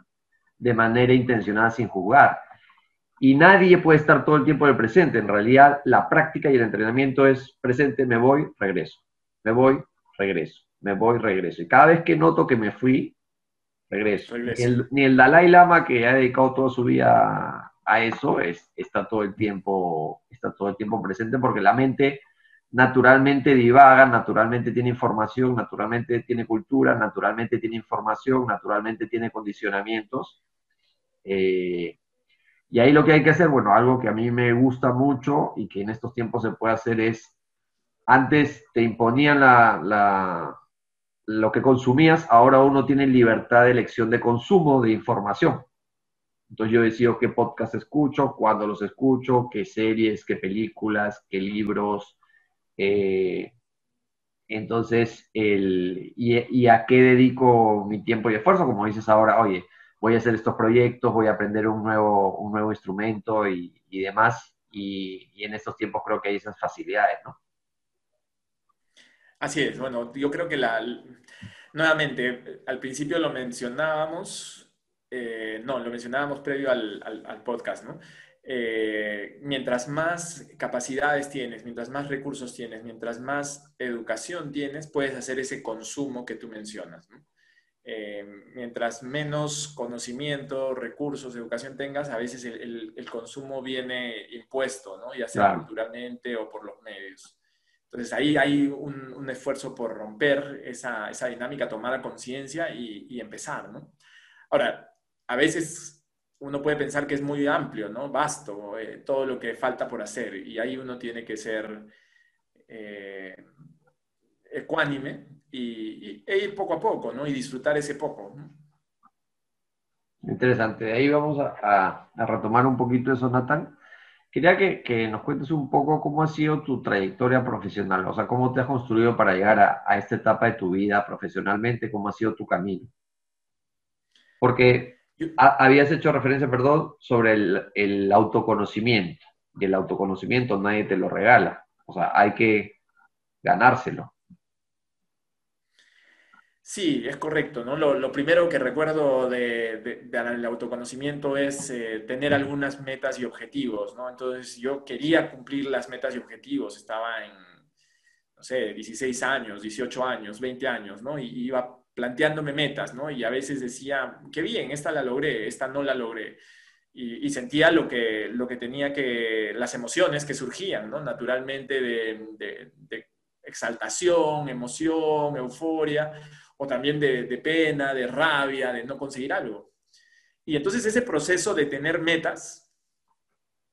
de manera intencionada sin juzgar. Y nadie puede estar todo el tiempo en el presente. En realidad, la práctica y el entrenamiento es presente, me voy, regreso me voy, regreso, me voy, regreso. Y cada vez que noto que me fui, regreso. Ni, el, Dalai Lama, que ha dedicado toda su vida a, eso, es, está, todo el tiempo, está todo el tiempo presente porque la mente naturalmente divaga, naturalmente tiene información, naturalmente tiene cultura, naturalmente tiene información, naturalmente tiene condicionamientos. Eh, y ahí lo que hay que hacer, bueno, algo que a mí me gusta mucho y que en estos tiempos se puede hacer es antes te imponían la, lo que consumías, ahora uno tiene libertad de elección de consumo de información. Entonces yo decido qué podcast escucho, cuándo los escucho, qué series, qué películas, qué libros. Eh, entonces, el, y, a qué dedico mi tiempo y esfuerzo, como dices ahora, oye, voy a hacer estos proyectos, voy a aprender un nuevo, un nuevo instrumento y, demás. Y, y, en estos tiempos creo que hay esas facilidades, ¿no? Así es, bueno, yo creo que la, nuevamente, al principio lo mencionábamos, eh, no, lo mencionábamos previo al, podcast, ¿no? Eh, mientras más capacidades tienes, mientras más recursos tienes, mientras más educación tienes, puedes hacer ese consumo que tú mencionas. ¿no? Eh, mientras menos conocimiento, recursos, educación tengas, a veces el, consumo viene impuesto, ¿no? ya sea culturalmente o por los medios. Entonces ahí hay un, esfuerzo por romper esa, dinámica, tomar conciencia y, empezar, ¿no? Ahora, a veces uno puede pensar que es muy amplio, ¿no? Vasto, eh, todo lo que falta por hacer y ahí uno tiene que ser eh, ecuánime y, e ir poco a poco, ¿no? Y disfrutar ese poco. Interesante. De ahí vamos a, retomar un poquito eso, Nathan. Quería que, nos cuentes un poco cómo ha sido tu trayectoria profesional, o sea, cómo te has construido para llegar a, esta etapa de tu vida profesionalmente, cómo ha sido tu camino. Porque habías hecho referencia, perdón, sobre el, el, autoconocimiento, y el autoconocimiento nadie te lo regala, o sea, hay que ganárselo. Sí, es correcto, ¿no? Lo, primero que recuerdo del autoconocimiento es eh, tener algunas metas y objetivos, ¿no? Entonces yo quería cumplir las metas y objetivos, estaba en, no sé, 16 años, 18 años, 20 años, ¿no? Y iba planteándome metas, ¿no? Y a veces decía, qué bien, esta la logré, esta no la logré. Y, sentía lo que, lo que tenía que, las emociones que surgían, ¿no? Naturalmente de exaltación, emoción, euforia o también de, pena, de rabia, de no conseguir algo. Y entonces ese proceso de tener metas,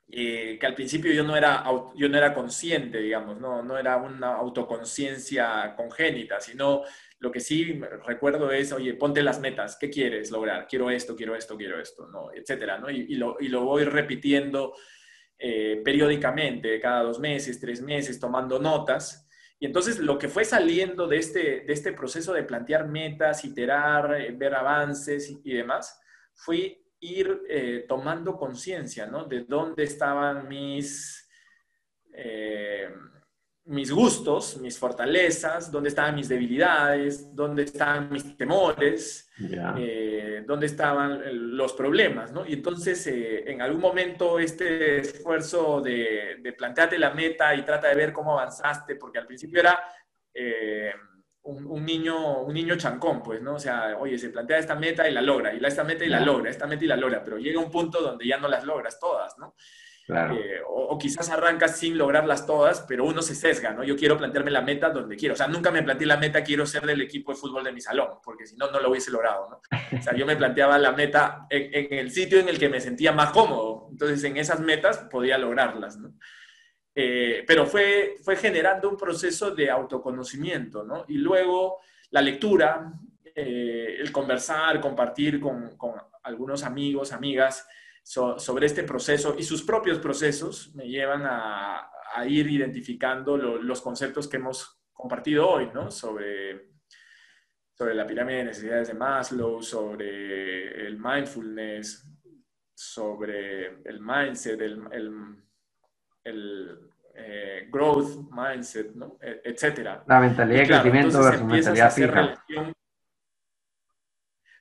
eh, que al principio yo no, era, yo no era consciente, digamos, no, no era una autoconciencia congénita, sino lo que sí recuerdo es, oye, ponte las metas, ¿qué quieres lograr? Quiero esto, quiero esto, quiero esto, ¿no? etcétera, ¿no? Y, lo, y lo, voy repitiendo eh, periódicamente, cada dos meses, tres meses, tomando notas y entonces lo que fue saliendo de este, de este proceso de plantear metas, iterar, eh, ver avances y, demás, fue ir eh, tomando conciencia, ¿no? De dónde estaban mis, eh, mis gustos, mis fortalezas, dónde estaban mis debilidades, dónde estaban mis temores, eh, dónde estaban los problemas, ¿no? Y entonces, eh, en algún momento, este esfuerzo de, de, plantearte la meta y trata de ver cómo avanzaste, porque al principio era eh, un, niño, un niño chancón, pues, ¿no? O sea, oye, se plantea esta meta y la logra, y la esta meta y la logra, esta meta y la logra, pero llega un punto donde ya no las logras todas, ¿no? Eh, o, quizás arrancas sin lograrlas todas, pero uno se sesga, ¿no? Yo quiero plantearme la meta donde quiero. O sea, nunca me planteé la meta, quiero ser del equipo de fútbol de mi salón, porque si no, no lo hubiese logrado, ¿no? O sea, yo me planteaba la meta en, el sitio en el que me sentía más cómodo. Entonces, en esas metas podía lograrlas, ¿no? Eh, pero fue, fue generando un proceso de autoconocimiento, ¿no? Y luego la lectura, eh, el conversar, compartir con, con algunos amigos, amigas, sobre este proceso y sus propios procesos me llevan a, ir identificando los conceptos que hemos compartido hoy, ¿no? Sobre, sobre la pirámide de necesidades de Maslow, sobre el mindfulness, sobre el mindset, el, el, eh, growth mindset, ¿no? E, etcétera. La mentalidad de crecimiento versus mentalidad fija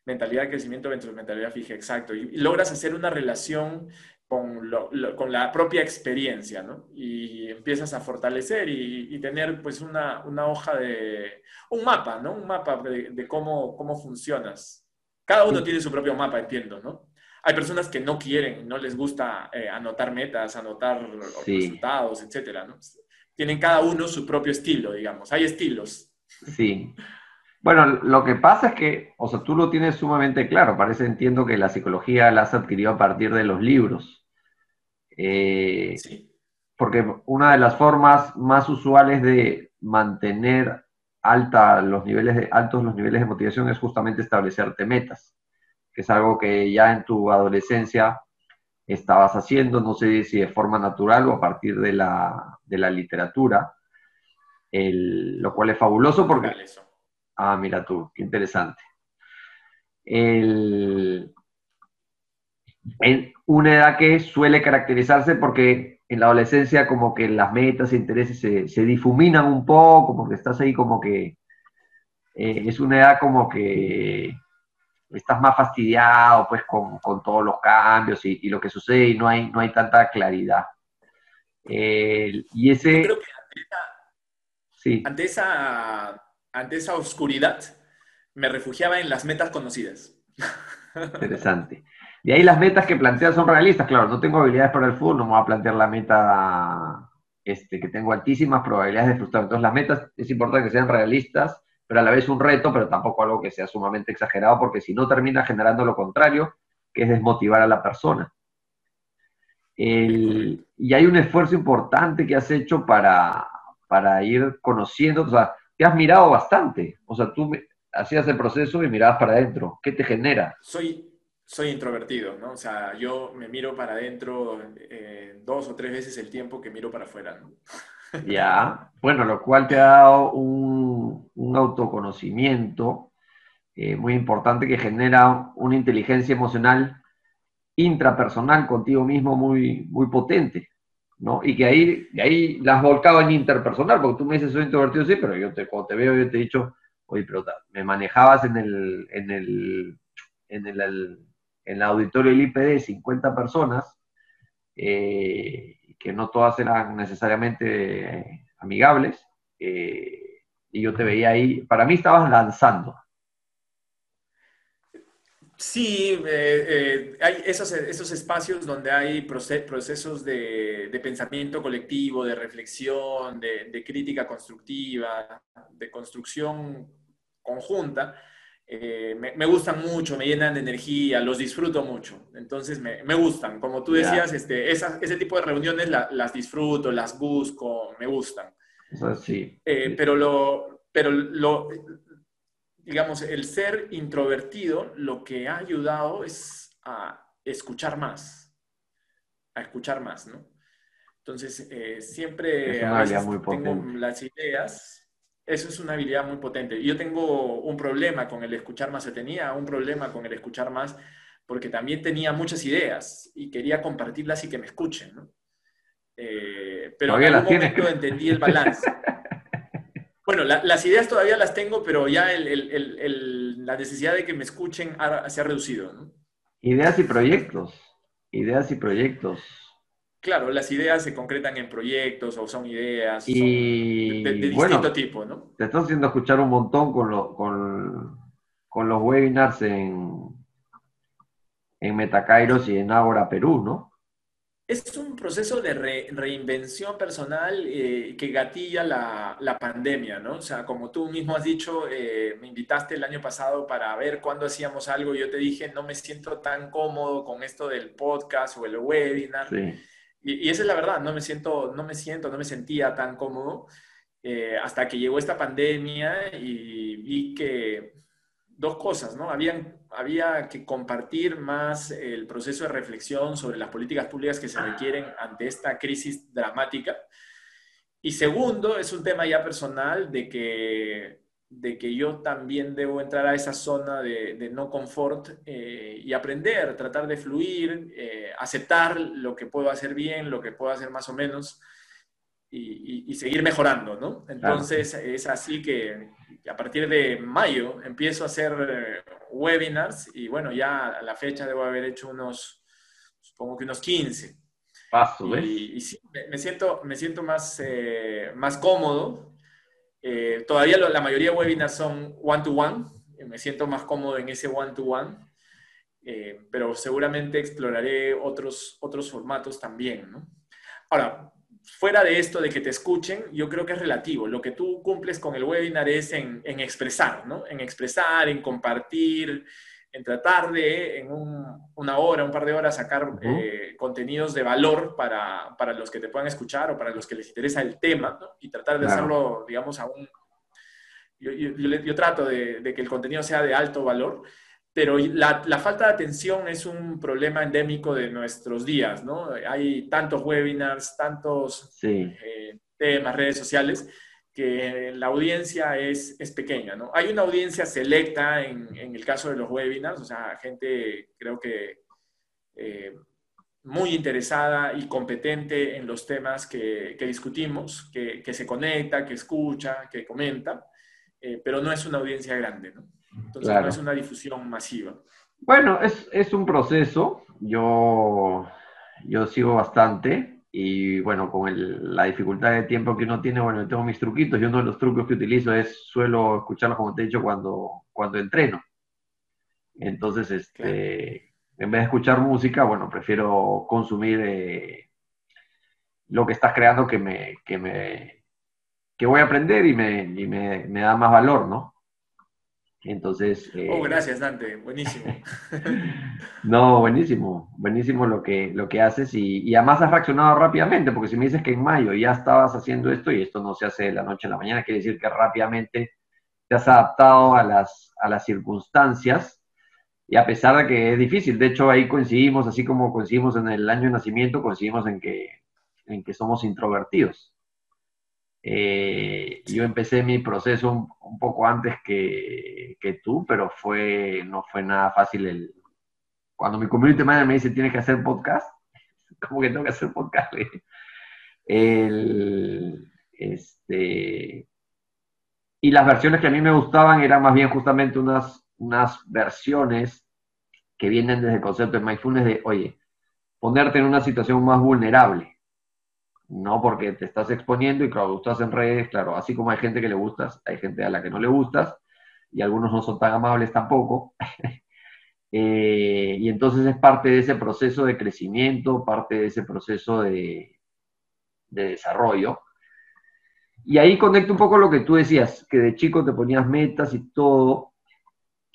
mentalidad de crecimiento versus mentalidad fija, exacto. Y, logras hacer una relación con, con, la propia experiencia, ¿no? Y empiezas a fortalecer y, tener pues una, una, hoja de, un mapa, ¿no? Un mapa de, cómo, cómo funcionas. Cada uno tiene su propio mapa, entiendo, ¿no? Hay personas que no quieren, no les gusta eh, anotar metas, anotar resultados, etcétera, ¿no? Tienen cada uno su propio estilo, digamos. Hay estilos. Sí. Bueno, lo que pasa es que, o sea, tú lo tienes sumamente claro. Parece, entiendo que la psicología la has adquirido a partir de los libros. Eh, sí. Porque una de las formas más usuales de mantener alta los niveles de, altos los niveles de motivación es justamente establecerte metas, que es algo que ya en tu adolescencia estabas haciendo, no sé si de forma natural o a partir de la, de la literatura, lo cual es fabuloso porque... Ah, mira tú, qué interesante. en una edad que suele caracterizarse porque en la adolescencia como que las metas e intereses se, difuminan un poco, porque estás ahí como que eh, es una edad como que estás más fastidiado pues con, todos los cambios y, lo que sucede y no hay, no hay tanta claridad. y ese... creo que sí. ante esa ante esa oscuridad, me refugiaba en las metas conocidas. Interesante. De ahí las metas que planteas son realistas. Claro, no tengo habilidades para el fútbol, no me voy a plantear la meta este, que tengo altísimas probabilidades de frustrar. Entonces las metas es importante que sean realistas, pero a la vez un reto, pero tampoco algo que sea sumamente exagerado, porque si no termina generando lo contrario, que es desmotivar a la persona. y hay un esfuerzo importante que has hecho para, para ir conociendo, o sea, te has mirado bastante. O sea, tú hacías el proceso y mirabas para adentro. ¿Qué te genera? Soy, soy introvertido, ¿no? O sea, yo me miro para adentro eh, dos o tres veces el tiempo que miro para afuera, ¿no? Ya, bueno, lo cual te ha dado un, autoconocimiento eh, muy importante que genera una inteligencia emocional intrapersonal contigo mismo muy, muy potente. ¿No? Y que ahí, de ahí las has volcado en interpersonal, porque tú me dices soy introvertido, sí, pero yo te, cuando te veo, yo te he dicho, oye, pero me manejabas en el, en el, en el, en el auditorio del IPD 50 personas, eh, que no todas eran necesariamente amigables, eh, y yo te veía ahí, para mí estabas lanzando, Sí, eh, eh, hay esos, esos, espacios donde hay procesos de, pensamiento colectivo, de reflexión, de, crítica constructiva, de construcción conjunta. Eh, me, gustan mucho, me llenan de energía, los disfruto mucho. Entonces me, gustan. Como tú decías, este, ese tipo de reuniones las disfruto, las busco, me gustan. sí. pero lo, pero lo, digamos, el ser introvertido lo que ha ayudado es a escuchar más, a escuchar más, ¿no? Entonces, eh, siempre a veces tengo las ideas, eso es una habilidad muy potente. Yo tengo un problema con el escuchar más, se tenía un problema con el escuchar más, porque también tenía muchas ideas y quería compartirlas y que me escuchen, ¿no? Eh, pero en algún momento entendí el balance. bueno, las ideas todavía las tengo, pero ya la necesidad de que me escuchen se ha reducido. Ideas y proyectos. Ideas y proyectos. Claro, las ideas se concretan en proyectos o son ideas de, distinto tipo, ¿no? Te estás haciendo escuchar un montón con, con, con los webinars en, en Metacairos y en Ágora Perú, ¿no? Es un proceso de reinvención personal eh, que gatilla la, pandemia, ¿no? O sea, como tú mismo has dicho, eh, me invitaste el año pasado para ver cuándo hacíamos algo y yo te dije, no me siento tan cómodo con esto del podcast o el webinar. Y, esa es la verdad, no me siento, no me siento, no me sentía tan cómodo eh, hasta que llegó esta pandemia y vi que dos cosas, ¿no? Habían, había que compartir más el proceso de reflexión sobre las políticas públicas que se requieren ante esta crisis dramática. Y segundo, es un tema ya personal de que, de que yo también debo entrar a esa zona de, no confort eh, y aprender, tratar de fluir, eh, aceptar lo que puedo hacer bien, lo que puedo hacer más o menos. Y, seguir mejorando, ¿no? Entonces es así que, a partir de mayo empiezo a hacer eh, webinars y bueno, ya a la fecha debo haber hecho unos, supongo que unos 15. Paso, y, y, sí, me siento, me siento más, eh, más cómodo. Eh, todavía la mayoría de webinars son one-to-one. me siento más cómodo en ese one-to-one. pero seguramente exploraré otros, otros formatos también, ¿no? Ahora, fuera de esto de que te escuchen, yo creo que es relativo. Lo que tú cumples con el webinar es en, expresar, ¿no? En expresar, en compartir, en tratar de en una hora, un par de horas sacar eh, contenidos de valor para, los que te puedan escuchar o para los que les interesa el tema, ¿no? Y tratar de hacerlo, digamos, a un... Yo, trato de, de, que el contenido sea de alto valor pero la, falta de atención es un problema endémico de nuestros días, ¿no? Hay tantos webinars, tantos eh, temas, redes sociales, que la audiencia es, es, pequeña, ¿no? Hay una audiencia selecta en, en, el caso de los webinars, o sea, gente creo que eh, muy interesada y competente en los temas que, que discutimos, que, que, se conecta, que escucha, que comenta, eh, pero no es una audiencia grande, ¿no? Entonces no es una difusión masiva. Bueno, es, es, un proceso. Yo, yo sigo bastante y bueno, con el, la dificultad de tiempo que uno tiene, bueno, tengo mis truquitos y uno de los trucos que utilizo es suelo escucharlos, como te he dicho, cuando, cuando entreno. Entonces, este, en vez de escuchar música, bueno, prefiero consumir eh, lo que estás creando que me, que me que voy a aprender y me, y me, me da más valor, ¿no? Entonces... Eh, oh, gracias, Dante. Buenísimo. no, buenísimo. Buenísimo lo que, lo que haces y, y, además has reaccionado rápidamente, porque si me dices que en mayo ya estabas haciendo esto y esto no se hace de la noche a la mañana, quiere decir que rápidamente te has adaptado a las, a las circunstancias y a pesar de que es difícil, de hecho ahí coincidimos, así como coincidimos en el año de nacimiento, coincidimos en que, en que somos introvertidos. Eh, yo empecé mi proceso un, poco antes que, tú, pero fue, no fue nada fácil. El, cuando mi community manager me dice tienes que hacer podcast, ¿cómo que tengo que hacer podcast? El, este, y las versiones que a mí me gustaban eran más bien justamente unas, unas versiones que vienen desde el concepto de mindfulness de, oye, ponerte en una situación más vulnerable no porque te estás exponiendo y claro, estás en redes, claro, así como hay gente que le gustas, hay gente a la que no le gustas y algunos no son tan amables tampoco. Eh, y entonces es parte de ese proceso de crecimiento, parte de ese proceso de, desarrollo. Y ahí conecto un poco lo que tú decías, que de chico te ponías metas y todo.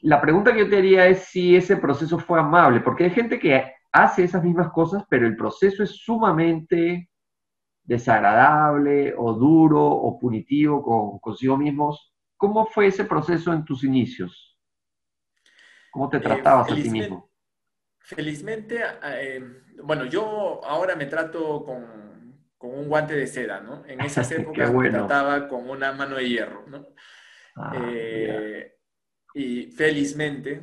La pregunta que yo te haría es si ese proceso fue amable, porque hay gente que hace esas mismas cosas, pero el proceso es sumamente desagradable o duro o punitivo con consigo mismos. ¿Cómo fue ese proceso en tus inicios? ¿Cómo te eh, tratabas a ti mismo? Felizmente, eh, bueno, yo ahora me trato con, un guante de seda, ¿no? En esas épocas me trataba con una mano de hierro, ¿no? Ah, eh, y felizmente,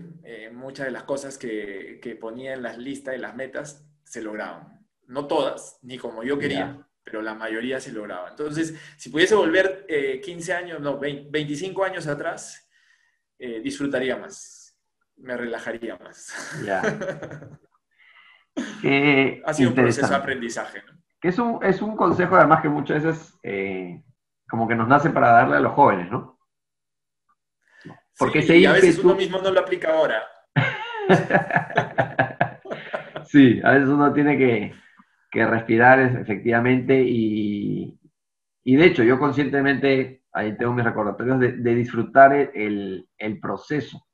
muchas de las cosas que, que ponía en las listas y las metas se lograban. No todas, ni como yo quería, pero la mayoría se lograba. Entonces, si pudiese volver 15 años, no, 25 años atrás, disfrutaría más, me relajaría más. Ya. ha sido un proceso de aprendizaje. ¿no? Que es un, es un consejo además que muchas veces eh, como que nos nace para darle a los jóvenes, ¿no? Porque sí, a veces uno mismo no lo aplica ahora. sí, a veces uno tiene que, respirar efectivamente y, de hecho yo conscientemente, ahí tengo mis recordatorios, de, disfrutar el, el, proceso.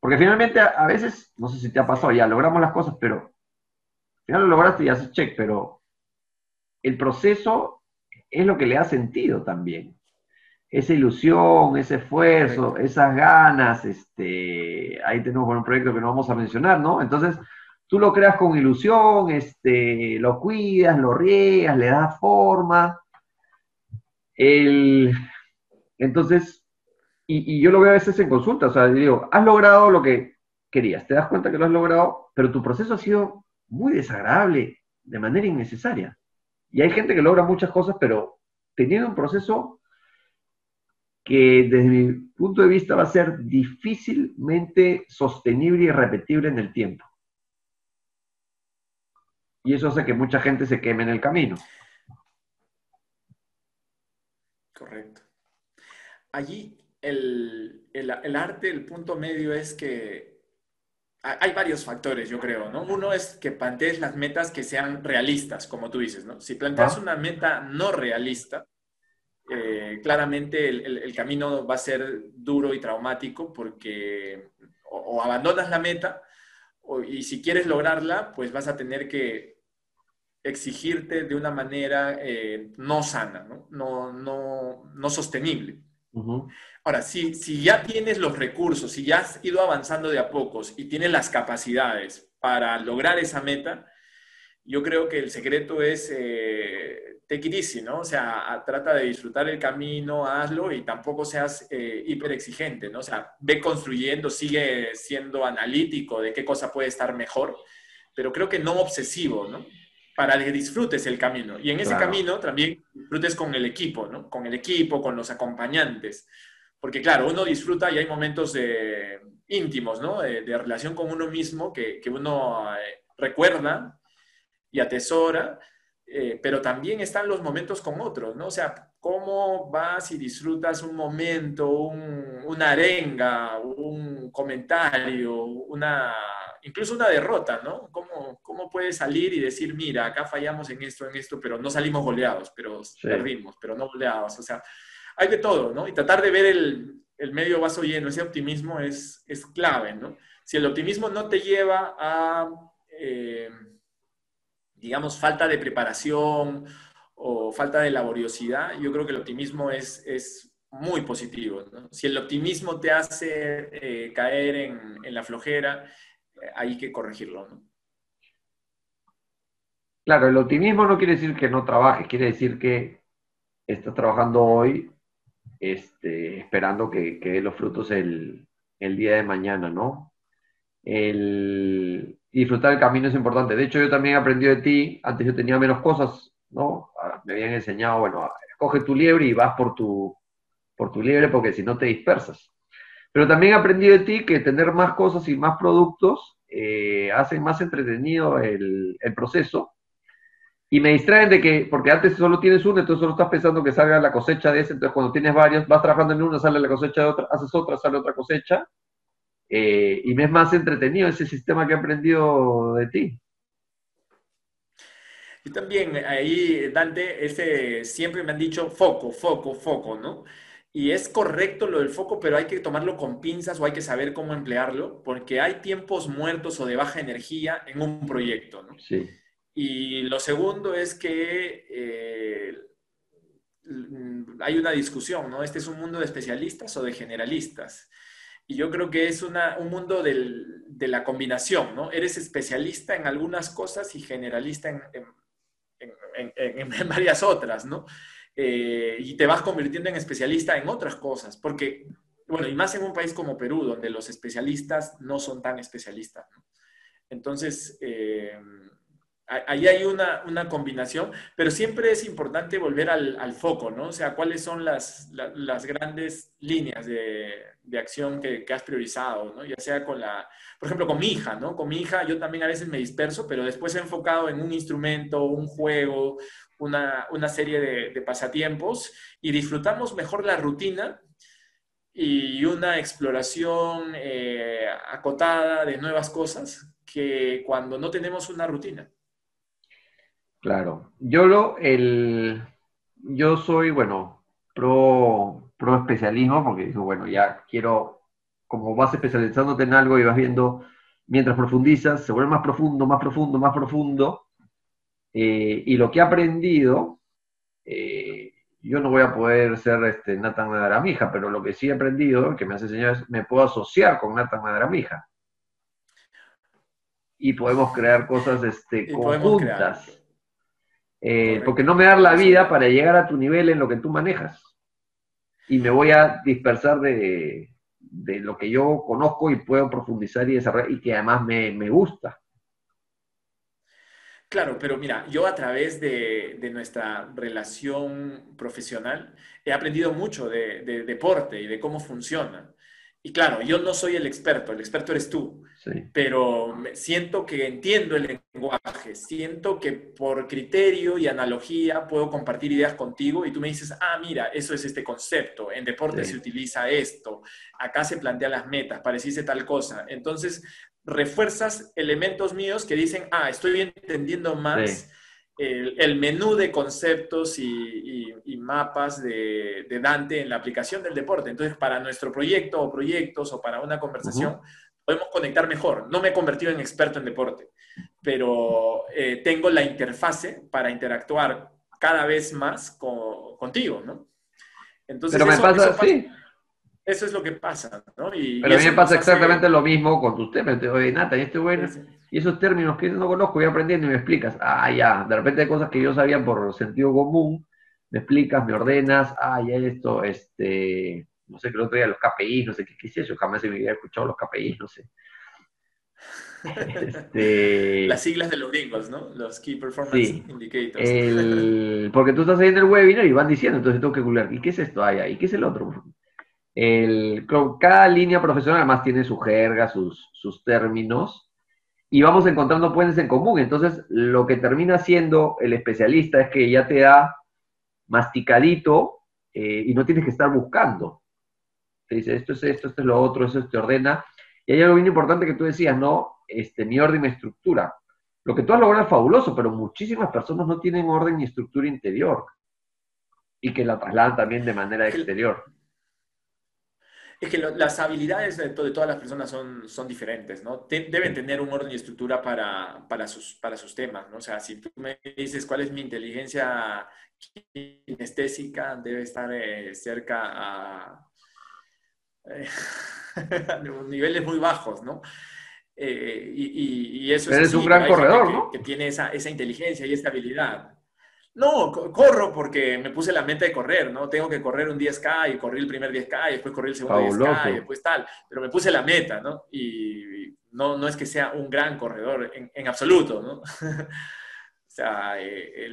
Porque finalmente a, veces, no sé si te ha pasado, ya logramos las cosas, pero al final lo lograste y haces check, pero el proceso es lo que le da sentido también. Esa ilusión, ese esfuerzo, esas ganas, este, ahí tenemos un proyecto que no vamos a mencionar, ¿no? Entonces, tú lo creas con ilusión, este, lo cuidas, lo riegas, le das forma. entonces, y, y, yo lo veo a veces en consulta, o sea, digo, has logrado lo que querías, te das cuenta que lo has logrado, pero tu proceso ha sido muy desagradable, de manera innecesaria. Y hay gente que logra muchas cosas, pero teniendo un proceso que desde mi punto de vista va a ser difícilmente sostenible y repetible en el tiempo. Y eso hace que mucha gente se queme en el camino. Correcto. Allí el, el arte, el punto medio es que hay varios factores, yo creo, ¿no? Uno es que plantees las metas que sean realistas, como tú dices, ¿no? Si planteas una meta no realista, eh, claramente el, camino va a ser duro y traumático porque o, abandonas la meta y si quieres lograrla, pues vas a tener que exigirte de una manera eh, no sana, ¿no? No, no, no sostenible. Ahora, si, si ya tienes los recursos, si ya has ido avanzando de a pocos y tienes las capacidades para lograr esa meta, yo creo que el secreto es eh, take it easy, ¿no? O sea, trata de disfrutar el camino, hazlo y tampoco seas eh, hiper exigente, ¿no? O sea, ve construyendo, sigue siendo analítico de qué cosa puede estar mejor, pero creo que no obsesivo, ¿no? Para que disfrutes el camino. Y en ese camino también disfrutes con el equipo, ¿no? Con el equipo, con los acompañantes. Porque claro, uno disfruta y hay momentos íntimos, ¿no? De, relación con uno mismo que, uno eh, recuerda y atesora, eh, pero también están los momentos con otros, ¿no? O sea, cómo vas y disfrutas un momento, una arenga, un comentario, una, incluso una derrota, ¿no? ¿Cómo, ¿Cómo puedes salir y decir, mira, acá fallamos en esto, en esto, pero no salimos goleados, pero perdimos, pero no goleados? O sea, hay de todo, ¿no? Y tratar de ver el, medio vaso lleno, ese optimismo es, es, clave, ¿no? Si el optimismo no te lleva a, eh, digamos, falta de preparación o falta de laboriosidad, yo creo que el optimismo es, es muy positivo. Si el optimismo te hace eh, caer en, la flojera, eh, hay que corregirlo, ¿no? Claro, el optimismo no quiere decir que no trabajes, quiere decir que estás trabajando hoy este, esperando que, que dé los frutos el, día de mañana, ¿no? El disfrutar el camino es importante. De hecho, yo también he aprendido de ti, antes yo tenía menos cosas, ¿no? Ah, me habían enseñado, bueno, coge tu liebre y vas por tu, por tu liebre porque si no te dispersas. Pero también he aprendido de ti que tener más cosas y más productos eh, hace más entretenido el, el proceso y me distraen de que, porque antes solo tienes uno, entonces solo estás pensando que salga la cosecha de ese, entonces cuando tienes varios, vas trabajando en uno, sale la cosecha de otra, haces otra, sale otra cosecha, eh, y me es más entretenido ese sistema que he aprendido de ti. Y también ahí, Dante, ese, siempre me han dicho foco, foco, foco, ¿no? Y es correcto lo del foco, pero hay que tomarlo con pinzas o hay que saber cómo emplearlo, porque hay tiempos muertos o de baja energía en un proyecto, ¿no? Sí. Y lo segundo es que eh, hay una discusión, ¿no? Este es un mundo de especialistas o de generalistas. Y yo creo que es un mundo de la combinación, ¿no? Eres especialista en algunas cosas y generalista en, varias otras, ¿no? Eh, y te vas convirtiendo en especialista en otras cosas, porque, bueno, y más en un país como Perú, donde los especialistas no son tan especialistas, ¿no? Entonces, eh, ahí hay una, una, combinación, pero siempre es importante volver al, al foco, ¿no? O sea, cuáles son las, las grandes líneas de, de acción que, has priorizado, ¿no? Ya sea con la, por ejemplo, con mi hija, ¿no? Con mi hija yo también a veces me disperso, pero después he enfocado en un instrumento, un juego, una, serie de, de pasatiempos y disfrutamos mejor la rutina y una exploración eh, acotada de nuevas cosas que cuando no tenemos una rutina. Claro. Yo lo, el, yo soy, bueno, pro, pro especialismo, porque digo, bueno, ya quiero, como vas especializándote en algo y vas viendo, mientras profundizas, se vuelve más profundo, más profundo, más profundo, eh, y lo que he aprendido, eh, yo no voy a poder ser este, Nathan Madaramija, pero lo que sí he aprendido, que me has enseñado, es me puedo asociar con Nathan Madaramija. Y podemos crear cosas este, conjuntas. Eh, porque no me da la vida para llegar a tu nivel en lo que tú manejas. Y me voy a dispersar de, lo que yo conozco y puedo profundizar y desarrollar y que además me, gusta. Claro, pero mira, yo a través de, nuestra relación profesional he aprendido mucho de, deporte y de cómo funciona. Y claro, yo no soy el experto, el experto eres tú, pero siento que entiendo el lenguaje, siento que por criterio y analogía puedo compartir ideas contigo y tú me dices, ah, mira, eso es este concepto, en deporte se utiliza esto, acá se plantean las metas, pareciste tal cosa. Entonces, refuerzas elementos míos que dicen, ah, estoy entendiendo más el, menú de conceptos y, mapas de, Dante en la aplicación del deporte. Entonces, para nuestro proyecto o proyectos o para una conversación, podemos conectar mejor. No me he convertido en experto en deporte, pero eh, tengo la interfase para interactuar cada vez más contigo, ¿no? Entonces, pero me pasa así. Eso es lo que pasa, ¿no? Y, Pero a mí me pasa exactamente lo mismo con tus temas. Oye, Nata, y este bueno, y esos términos que yo no conozco, voy aprendiendo y me explicas. Ah, ya, de repente hay cosas que yo sabía por sentido común, me explicas, me ordenas, ah, ya esto, este, no sé, que el otro día los KPIs, no sé qué, qué es eso, jamás me había escuchado los KPIs, no sé. Este... Las siglas de los gringos, ¿no? Los Key Performance Indicators. Porque tú estás ahí en el webinar y van diciendo, entonces tengo que googlear, ¿y qué es esto? Ah, ¿y qué es el otro? El, cada línea profesional además tiene su jerga, sus, sus términos, y vamos encontrando puentes en común. Entonces, lo que termina siendo el especialista es que ya te da masticadito eh, y no tienes que estar buscando. Te dice, esto es esto, esto es lo otro, eso te ordena. Y hay algo bien importante que tú decías, ¿no? Este, mi orden y estructura. Lo que tú has logrado es fabuloso, pero muchísimas personas no tienen orden ni estructura interior y que la trasladan también de manera exterior. Es que las habilidades de, todas las personas son, son diferentes, ¿no? deben tener un orden y estructura para, para, sus, para sus temas, ¿no? O sea, si tú me dices cuál es mi inteligencia kinestésica, debe estar eh, cerca a, eh, niveles muy bajos, ¿no? Eh, y, y, eso es... un gran corredor, ¿no? Que tiene esa, esa inteligencia y esa habilidad. No, corro porque me puse la meta de correr, ¿no? Tengo que correr un 10K y corrí el primer 10K y después corrí el segundo 10K y después tal, pero me puse la meta, ¿no? Y no, no es que sea un gran corredor en, absoluto, ¿no? o sea, eh,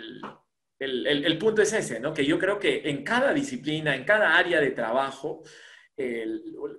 el, punto es ese, ¿no? Que yo creo que en cada disciplina, en cada área de trabajo,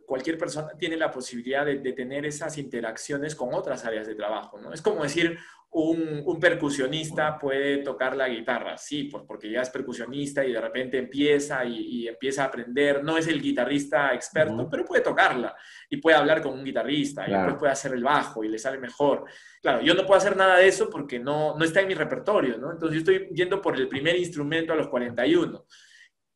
cualquier persona tiene la posibilidad de, de, tener esas interacciones con otras áreas de trabajo, ¿no? Es como decir, un, percusionista puede tocar la guitarra, sí, pues porque ya es percusionista y de repente empieza y, empieza a aprender, no es el guitarrista experto, pero puede tocarla y puede hablar con un guitarrista y después puede hacer el bajo y le sale mejor. Claro, yo no puedo hacer nada de eso porque no, no está en mi repertorio, ¿no? Entonces yo estoy yendo por el primer instrumento a los 41.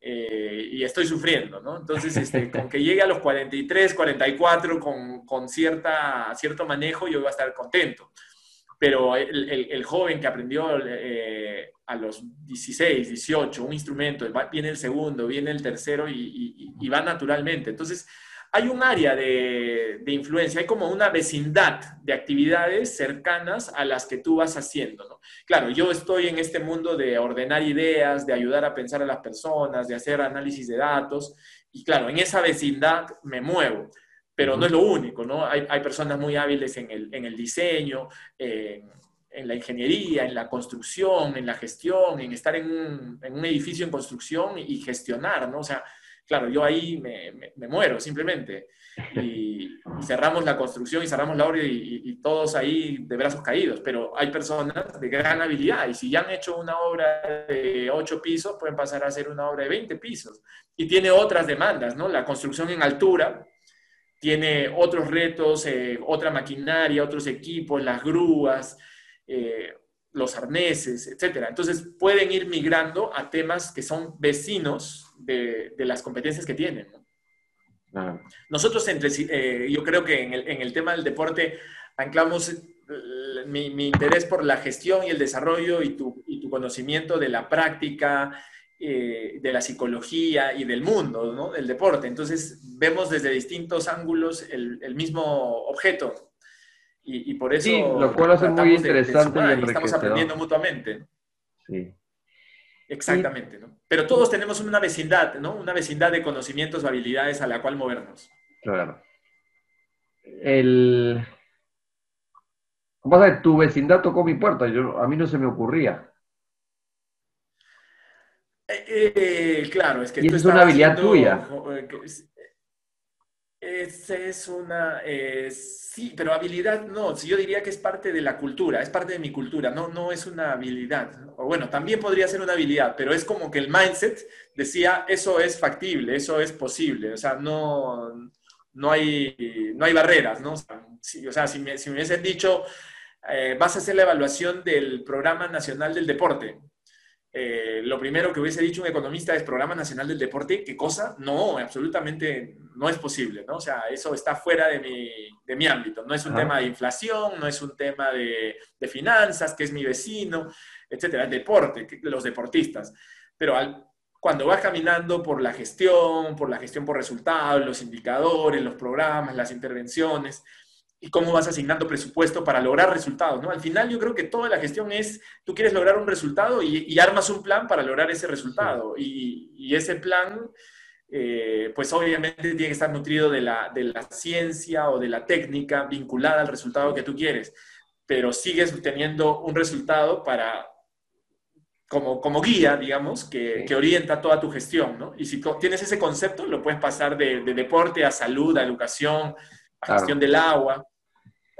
Eh, y estoy sufriendo, ¿no? Entonces, este, con que llegue a los 43, 44 con, con cierta, cierto manejo, yo voy a estar contento pero el, joven que aprendió eh, a los 16, 18 un instrumento, viene el segundo, viene el tercero y, va naturalmente. Entonces, hay un área de, influencia, hay como una vecindad de actividades cercanas a las que tú vas haciendo. ¿no? Claro, yo estoy en este mundo de ordenar ideas, de ayudar a pensar a las personas, de hacer análisis de datos, y claro, en esa vecindad me muevo pero no es lo único, ¿no? Hay, hay personas muy hábiles en el, en el diseño, en, en la ingeniería, en la construcción, en la gestión, en estar en un, en un edificio en construcción y gestionar, ¿no? O sea, claro, yo ahí me, muero simplemente. Y, cerramos la construcción y cerramos la obra y, todos ahí de brazos caídos. Pero hay personas de gran habilidad y si ya han hecho una obra de 8 pisos, pueden pasar a hacer una obra de 20 pisos. Y tiene otras demandas, ¿no? La construcción en altura tiene otros retos, eh, otra maquinaria, otros equipos, las grúas. Eh, los arneses, etcétera. Entonces pueden ir migrando a temas que son vecinos de, las competencias que tienen. Nosotros, entre, eh, yo creo que en el, tema del deporte anclamos eh, mi, interés por la gestión y el desarrollo y tu, conocimiento de la práctica, eh, de la psicología y del mundo ¿no? del deporte. Entonces vemos desde distintos ángulos el, el mismo objeto y, por eso. Sí, lo cual hace muy interesante y, estamos aprendiendo mutuamente. Sí. Exactamente, ¿no? Pero todos tenemos una vecindad, ¿no? Una vecindad de conocimientos o habilidades a la cual movernos. Claro. El. Pasa tu vecindad tocó mi puerta, yo, a mí no se me ocurría. Eh, eh, claro, es que y es una habilidad tuya. Esa es una, eh, sí, pero habilidad no, yo diría que es parte de la cultura, es parte de mi cultura, no, no es una habilidad. O bueno, también podría ser una habilidad, pero es como que el mindset decía, eso es factible, eso es posible, o sea, no, no, hay, no hay barreras, ¿no? O sea, si, me, si me hubiesen dicho, eh, vas a hacer la evaluación del Programa Nacional del Deporte, eh, lo primero que hubiese dicho un economista es Programa Nacional del Deporte. ¿Qué cosa? No, absolutamente no es posible, ¿no? O sea, eso está fuera de mi, de mi ámbito. No es un tema de inflación, no es un tema de, de finanzas, que es mi vecino, etcétera. El deporte, los deportistas. Pero al, cuando vas caminando por la gestión, por la gestión por resultados, los indicadores, los programas, las intervenciones, y cómo vas asignando presupuesto para lograr resultados, ¿no? Al final yo creo que toda la gestión es, tú quieres lograr un resultado y, armas un plan para lograr ese resultado. Y, ese plan, eh, pues obviamente tiene que estar nutrido de la, de la ciencia o de la técnica vinculada al resultado que tú quieres, pero sigues teniendo un resultado para, como, como, guía, digamos, que, que, orienta toda tu gestión, ¿no? Y si tienes ese concepto, lo puedes pasar de, deporte a salud, a educación, a gestión del agua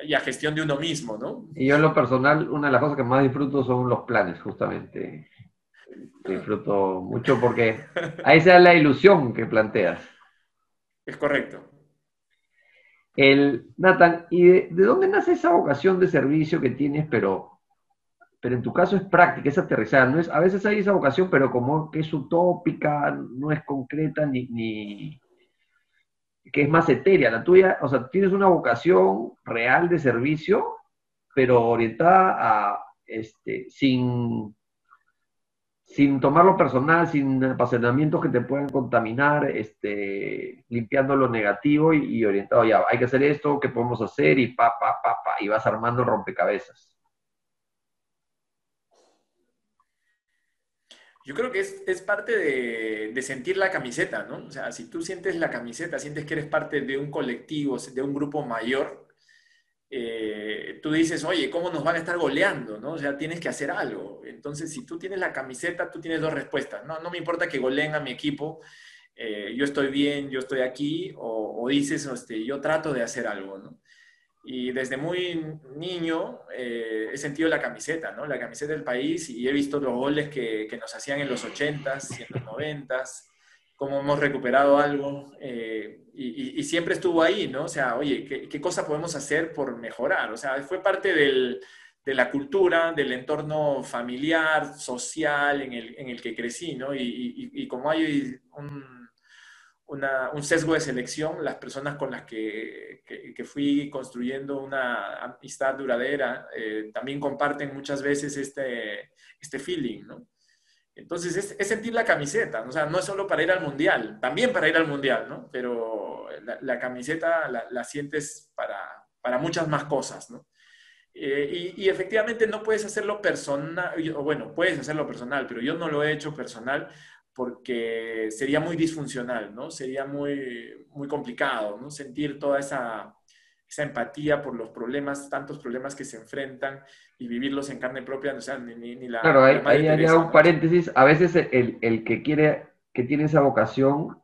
y a gestión de uno mismo, ¿no? Y yo en lo personal, una de las cosas que más disfruto son los planes, justamente. Disfruto mucho porque ahí se da la ilusión que planteas. Es correcto. El, Nathan, ¿y de, dónde nace esa vocación de servicio que tienes, pero, pero en tu caso es práctica, es aterrizada? No es, a veces hay esa vocación, pero como que es utópica, no es concreta ni, ni, que es más etérea. La tuya, o sea, tienes una vocación real de servicio, pero orientada a, este, sin, sin tomarlo personal, sin apasionamientos que te puedan contaminar, este, limpiando lo negativo y, orientado ya, hay que hacer esto, ¿qué podemos hacer? Y pa, pa, pa, pa, y vas armando rompecabezas. Yo creo que es, parte de, sentir la camiseta, ¿no? O sea, si tú sientes la camiseta, sientes que eres parte de un colectivo, de un grupo mayor, eh, tú dices, oye, ¿cómo nos van a estar goleando? ¿no? O sea, tienes que hacer algo. Entonces, si tú tienes la camiseta, tú tienes dos respuestas. No, no me importa que goleen a mi equipo, eh, yo estoy bien, yo estoy aquí, o, dices, este, yo trato de hacer algo, ¿no? Y desde muy niño eh, he sentido la camiseta, ¿no? La camiseta del país y he visto los goles que, que nos hacían en los 80s y en los 90s, cómo hemos recuperado algo eh, y, y, siempre estuvo ahí, ¿no? O sea, oye, ¿qué, ¿qué, cosa podemos hacer por mejorar? O sea, fue parte del, de la cultura, del entorno familiar, social en el, en el que crecí, ¿no? Y, y como hay un un sesgo de selección, las personas con las que, que, fui construyendo una amistad duradera eh, también comparten muchas veces este, este feeling, ¿no? Entonces es, sentir la camiseta, o sea, no es solo para ir al mundial, también para ir al mundial, ¿no? Pero la, camiseta la, sientes para, para, muchas más cosas, ¿no? Eh, y, efectivamente no puedes hacerlo personal, bueno, puedes hacerlo personal, pero yo no lo he hecho personal porque sería muy disfuncional, ¿no? Sería muy, muy complicado, ¿no? Sentir toda esa, esa empatía por los problemas, tantos problemas que se enfrentan y vivirlos en carne propia, o sea, ni, la... Claro, ahí, hay un paréntesis, a veces el, el, que quiere, que tiene esa vocación,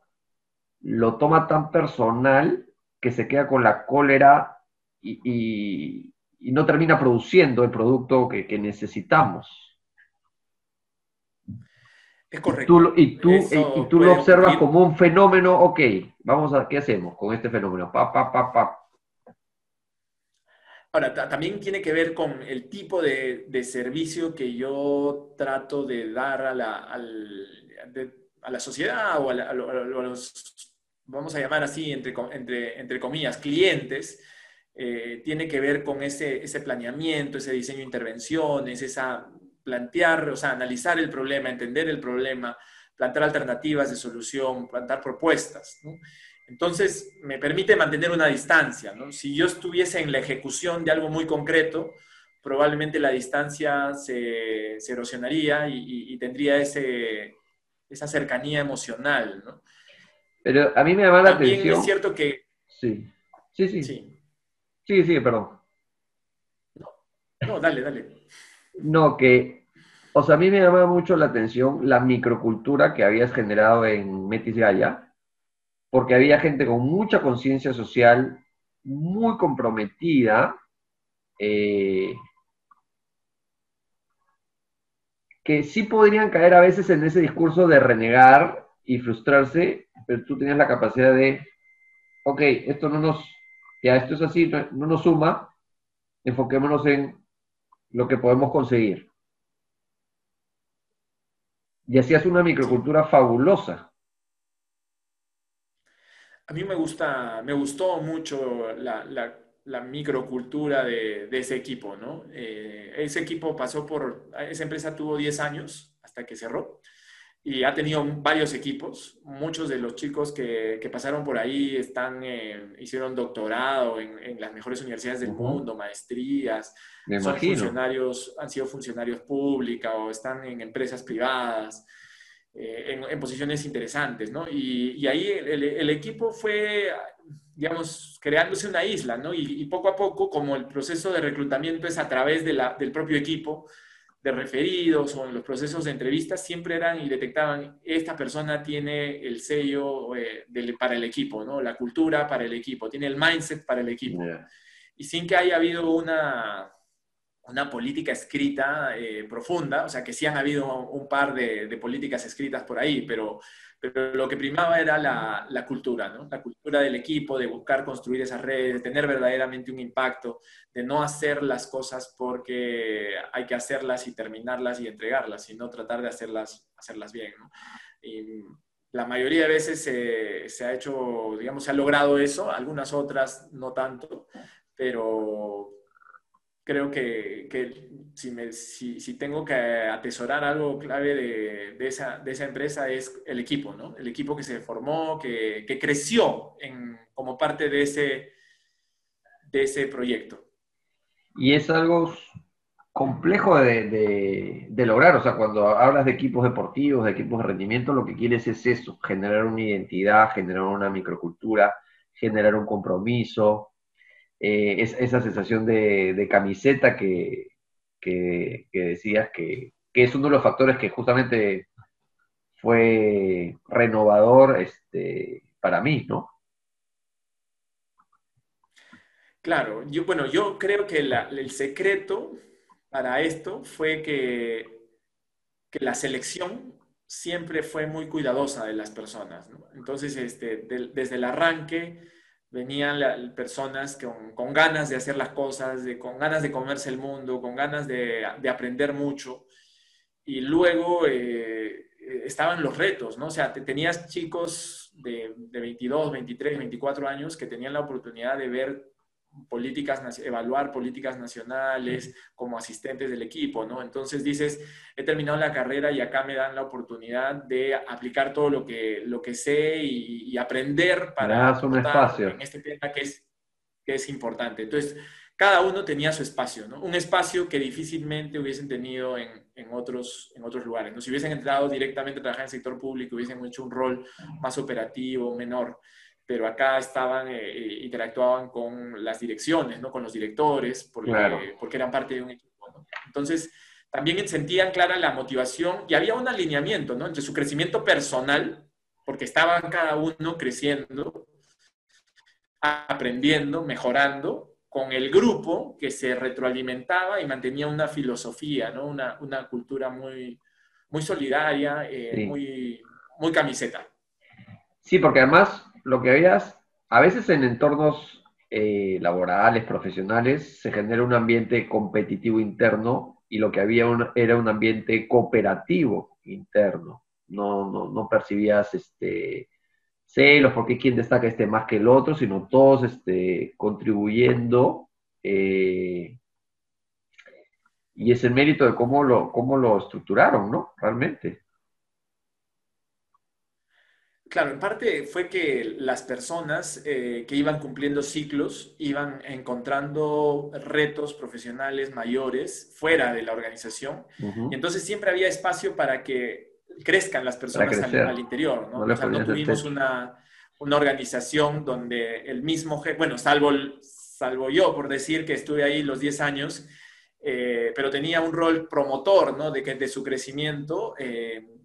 lo toma tan personal que se queda con la cólera y, y, no termina produciendo el producto que, que necesitamos. Es correcto. y tú, y tú lo observas como un fenómeno, ok, vamos a, ¿qué hacemos con este fenómeno? Pa, pa, pa, pa. Ahora, también tiene que ver con el tipo de, de servicio que yo trato de dar a la, al, a la sociedad o a, los, vamos a llamar así, entre, entre, entre comillas, clientes. Eh, tiene que ver con ese, ese planeamiento, ese diseño de intervenciones, esa plantear, o sea, analizar el problema, entender el problema, plantear alternativas de solución, plantear propuestas. ¿no? Entonces, me permite mantener una distancia. ¿no? Si yo estuviese en la ejecución de algo muy concreto, probablemente la distancia se, erosionaría y, tendría ese, esa cercanía emocional. ¿no? Pero a mí me llama la También atención. es cierto que. Sí, sí, sí. Sí, sí, sí perdón. No, no dale, dale. No, que, o sea, a mí me llama mucho la atención la microcultura que habías generado en Metis Gaya, porque había gente con mucha conciencia social, muy comprometida, eh, que sí podrían caer a veces en ese discurso de renegar y frustrarse, pero tú tenías la capacidad de, ok, esto no nos, ya esto es así, no nos suma, enfoquémonos en lo que podemos conseguir. Y hacías una microcultura fabulosa. A mí me gusta, me gustó mucho la, microcultura de, ese equipo, ¿no? Eh, ese equipo pasó por, esa empresa tuvo 10 años hasta que cerró y ha tenido varios equipos. Muchos de los chicos que, pasaron por ahí están, hicieron doctorado en, las mejores universidades del mundo, maestrías, son funcionarios, han sido funcionarios públicos o están en empresas privadas. Eh, en, posiciones interesantes, ¿no? Y, ahí el, equipo fue, digamos, creándose una isla, ¿no? Y, poco a poco, como el proceso de reclutamiento es a través de la, del propio equipo, de referidos o en los procesos de entrevistas siempre eran y detectaban, esta persona tiene el sello eh, para el equipo, ¿no? La cultura para el equipo, tiene el mindset para el equipo. Y sin que haya habido una, una política escrita eh, profunda, o sea que sí han habido un par de, de políticas escritas por ahí, pero pero lo que primaba era la, la, cultura, ¿no? La cultura del equipo, de buscar construir esas redes, de tener verdaderamente un impacto, de no hacer las cosas porque hay que hacerlas y terminarlas y entregarlas, sino tratar de hacerlas, hacerlas bien, ¿no? Y la mayoría de veces se, se ha hecho, digamos, se ha logrado eso, algunas otras no tanto, pero creo que, que si, me, si, si, tengo que atesorar algo clave de, de, esa, de, esa, empresa es el equipo, ¿no? El equipo que se formó, que, que creció en, como parte de ese, de ese proyecto. Y es algo complejo de, de, lograr, o sea, cuando hablas de equipos deportivos, de equipos de rendimiento, lo que quieres es eso, generar una identidad, generar una microcultura, generar un compromiso, eh, esa sensación de, camiseta que, decías que, es uno de los factores que justamente fue renovador este, para mí, ¿no? Claro, bueno, yo creo que el secreto para esto fue que, que, la selección siempre fue muy cuidadosa de las personas. Entonces, este, desde el arranque, venían personas con, ganas de hacer las cosas, de, con ganas de comerse el mundo, con ganas de, aprender mucho. Y luego eh, estaban los retos, ¿no? O sea, tenías chicos de, de 22, 23, 24 años que tenían la oportunidad de ver políticas, evaluar políticas nacionales como asistentes del equipo, ¿no? Entonces dices, he terminado la carrera y acá me dan la oportunidad de aplicar todo lo que, lo que sé y, aprender para un espacio. en este tema que es, que es importante. Entonces, cada uno tenía su espacio, ¿no? Un espacio que difícilmente hubiesen tenido en, en, otros, en otros lugares, ¿no? Si hubiesen entrado directamente a trabajar en el sector público, hubiesen hecho un rol más operativo, menor pero acá estaban, eh, eh, interactuaban con las direcciones, ¿no? Con los directores, porque, porque eran parte de un equipo, ¿no? Entonces, también sentían clara la motivación y había un alineamiento, ¿no? Entre su crecimiento personal, porque estaban cada uno creciendo, aprendiendo, mejorando, con el grupo que se retroalimentaba y mantenía una filosofía, ¿no? Una, una cultura muy, muy solidaria, eh, muy, muy camiseta. Sí, porque además lo que veías, a veces en entornos eh, laborales, profesionales, se genera un ambiente competitivo interno y lo que había era un ambiente cooperativo interno. No, no, no percibías este, celos porque quien destaca este más que el otro, sino todos este, contribuyendo. Eh, y es el mérito de cómo lo, cómo lo estructuraron, ¿no? Realmente. Claro, en parte fue que las personas eh, que iban cumpliendo ciclos iban encontrando retos profesionales mayores fuera de la organización y entonces siempre había espacio para que crezcan las personas al, interior, ¿no? o sea, no tuvimos una, una, organización donde el mismo, bueno, salvo, salvo yo por decir que estuve ahí los 10 años, eh, pero tenía un rol promotor, ¿no? De, que, de su crecimiento. Eh,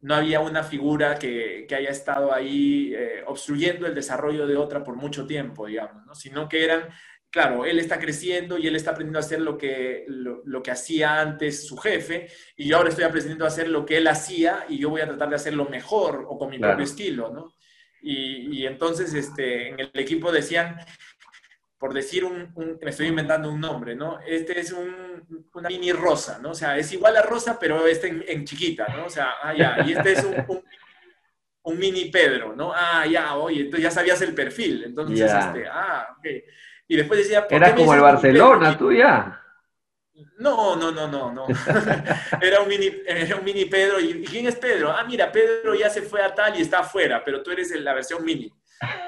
no había una figura que, haya estado ahí eh, obstruyendo el desarrollo de otra por mucho tiempo, digamos, ¿no? sino que eran, claro, él está creciendo y él está aprendiendo a hacer lo que, lo, que hacía antes su jefe, y yo ahora estoy aprendiendo a hacer lo que él hacía y yo voy a tratar de hacerlo mejor o con mi propio estilo, ¿no? Y, y, entonces este, en el equipo decían, por decir un, me estoy inventando un nombre, ¿no? Este es un, una mini rosa, ¿no? O sea, es igual a rosa, pero este en, chiquita, ¿no? O sea, ah, ya, y este es un, un, mini Pedro, ¿no? Ah, ya, oye, entonces ya sabías el perfil, entonces, este, ah, ok. Y después decía... Era como el Barcelona, tú ya. No, no, no, no, no. era, un mini, era un mini Pedro. ¿Y quién es Pedro? Ah, mira, Pedro ya se fue a tal y está afuera, pero tú eres la versión mini.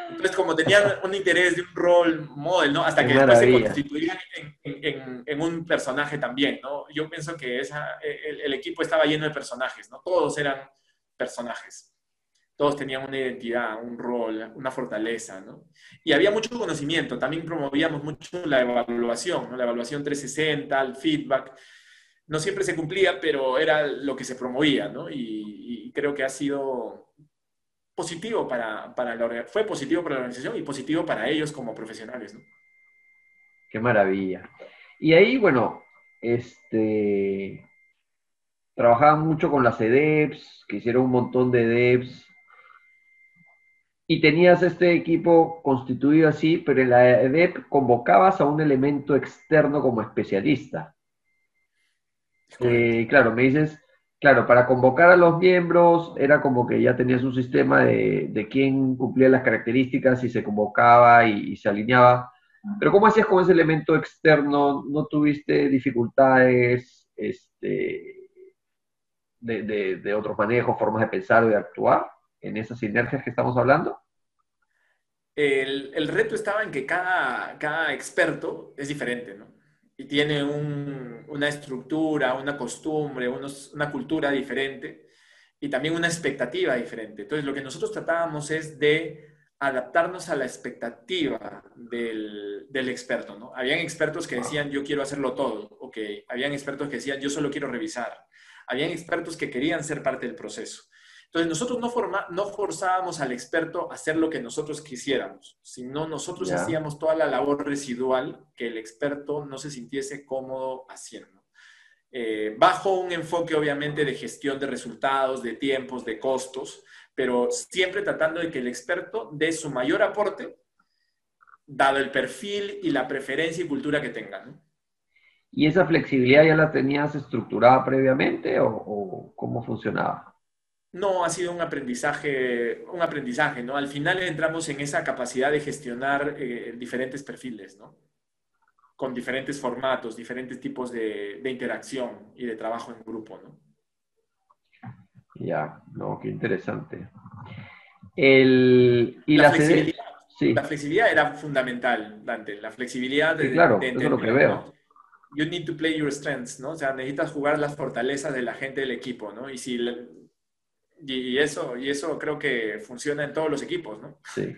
Entonces, como tenían un interés de un rol model, ¿no? Hasta que después se constituían en, un personaje también, ¿no? Yo pienso que esa, el, equipo estaba lleno de personajes, ¿no? Todos eran personajes. Todos tenían una identidad, un rol, una fortaleza, ¿no? Y había mucho conocimiento. También promovíamos mucho la evaluación, ¿no? La evaluación 360, el feedback. No siempre se cumplía, pero era lo que se promovía, ¿no? y creo que ha sido positivo para, para la, fue positivo para la organización y positivo para ellos como profesionales. ¿no? Qué maravilla. Y ahí, bueno, este, trabajaba mucho con las EDEPS, que hicieron un montón de EDEPS, y tenías este equipo constituido así, pero en la EDEP convocabas a un elemento externo como especialista. Eh, claro, me dices, Claro, para convocar a los miembros era como que ya tenías un sistema de, quién cumplía las características y se convocaba y, se alineaba. Pero ¿cómo hacías con ese elemento externo? ¿No tuviste dificultades este, de, otros manejos, formas de pensar o de actuar en esas sinergias que estamos hablando? El, reto estaba en que cada, cada experto es diferente, ¿no? Y tiene una estructura, una costumbre, una cultura diferente y también una expectativa diferente. Entonces, lo que nosotros tratábamos es de adaptarnos a la expectativa del, del, experto, ¿no? Habían expertos que decían, yo quiero hacerlo todo, ok. Habían expertos que decían, yo solo quiero revisar. Habían expertos que querían ser parte del proceso. Entonces, nosotros no, forma, no forzábamos al experto a hacer lo que nosotros quisiéramos, sino nosotros hacíamos toda la labor residual que el experto no se sintiese cómodo haciendo. Eh, bajo un enfoque, obviamente, de gestión de resultados, de tiempos, de costos, pero siempre tratando de que el experto dé su mayor aporte, dado el perfil y la preferencia y cultura que tenga. ¿Y esa flexibilidad ya la tenías estructurada previamente o cómo funcionaba? No, ha sido un aprendizaje, un aprendizaje, ¿no? Al final entramos en esa capacidad de gestionar eh, diferentes perfiles, ¿no? Con diferentes formatos, diferentes tipos de, interacción y de trabajo en grupo, ¿no? Ya, no, qué interesante. y la, flexibilidad, la flexibilidad era fundamental, Dante. La flexibilidad de, claro, eso es lo que veo. You need to play your strengths, ¿no? O sea, necesitas jugar las fortalezas de la gente del equipo, ¿no? Y si y eso, y eso creo que funciona en todos los equipos, ¿no? Sí,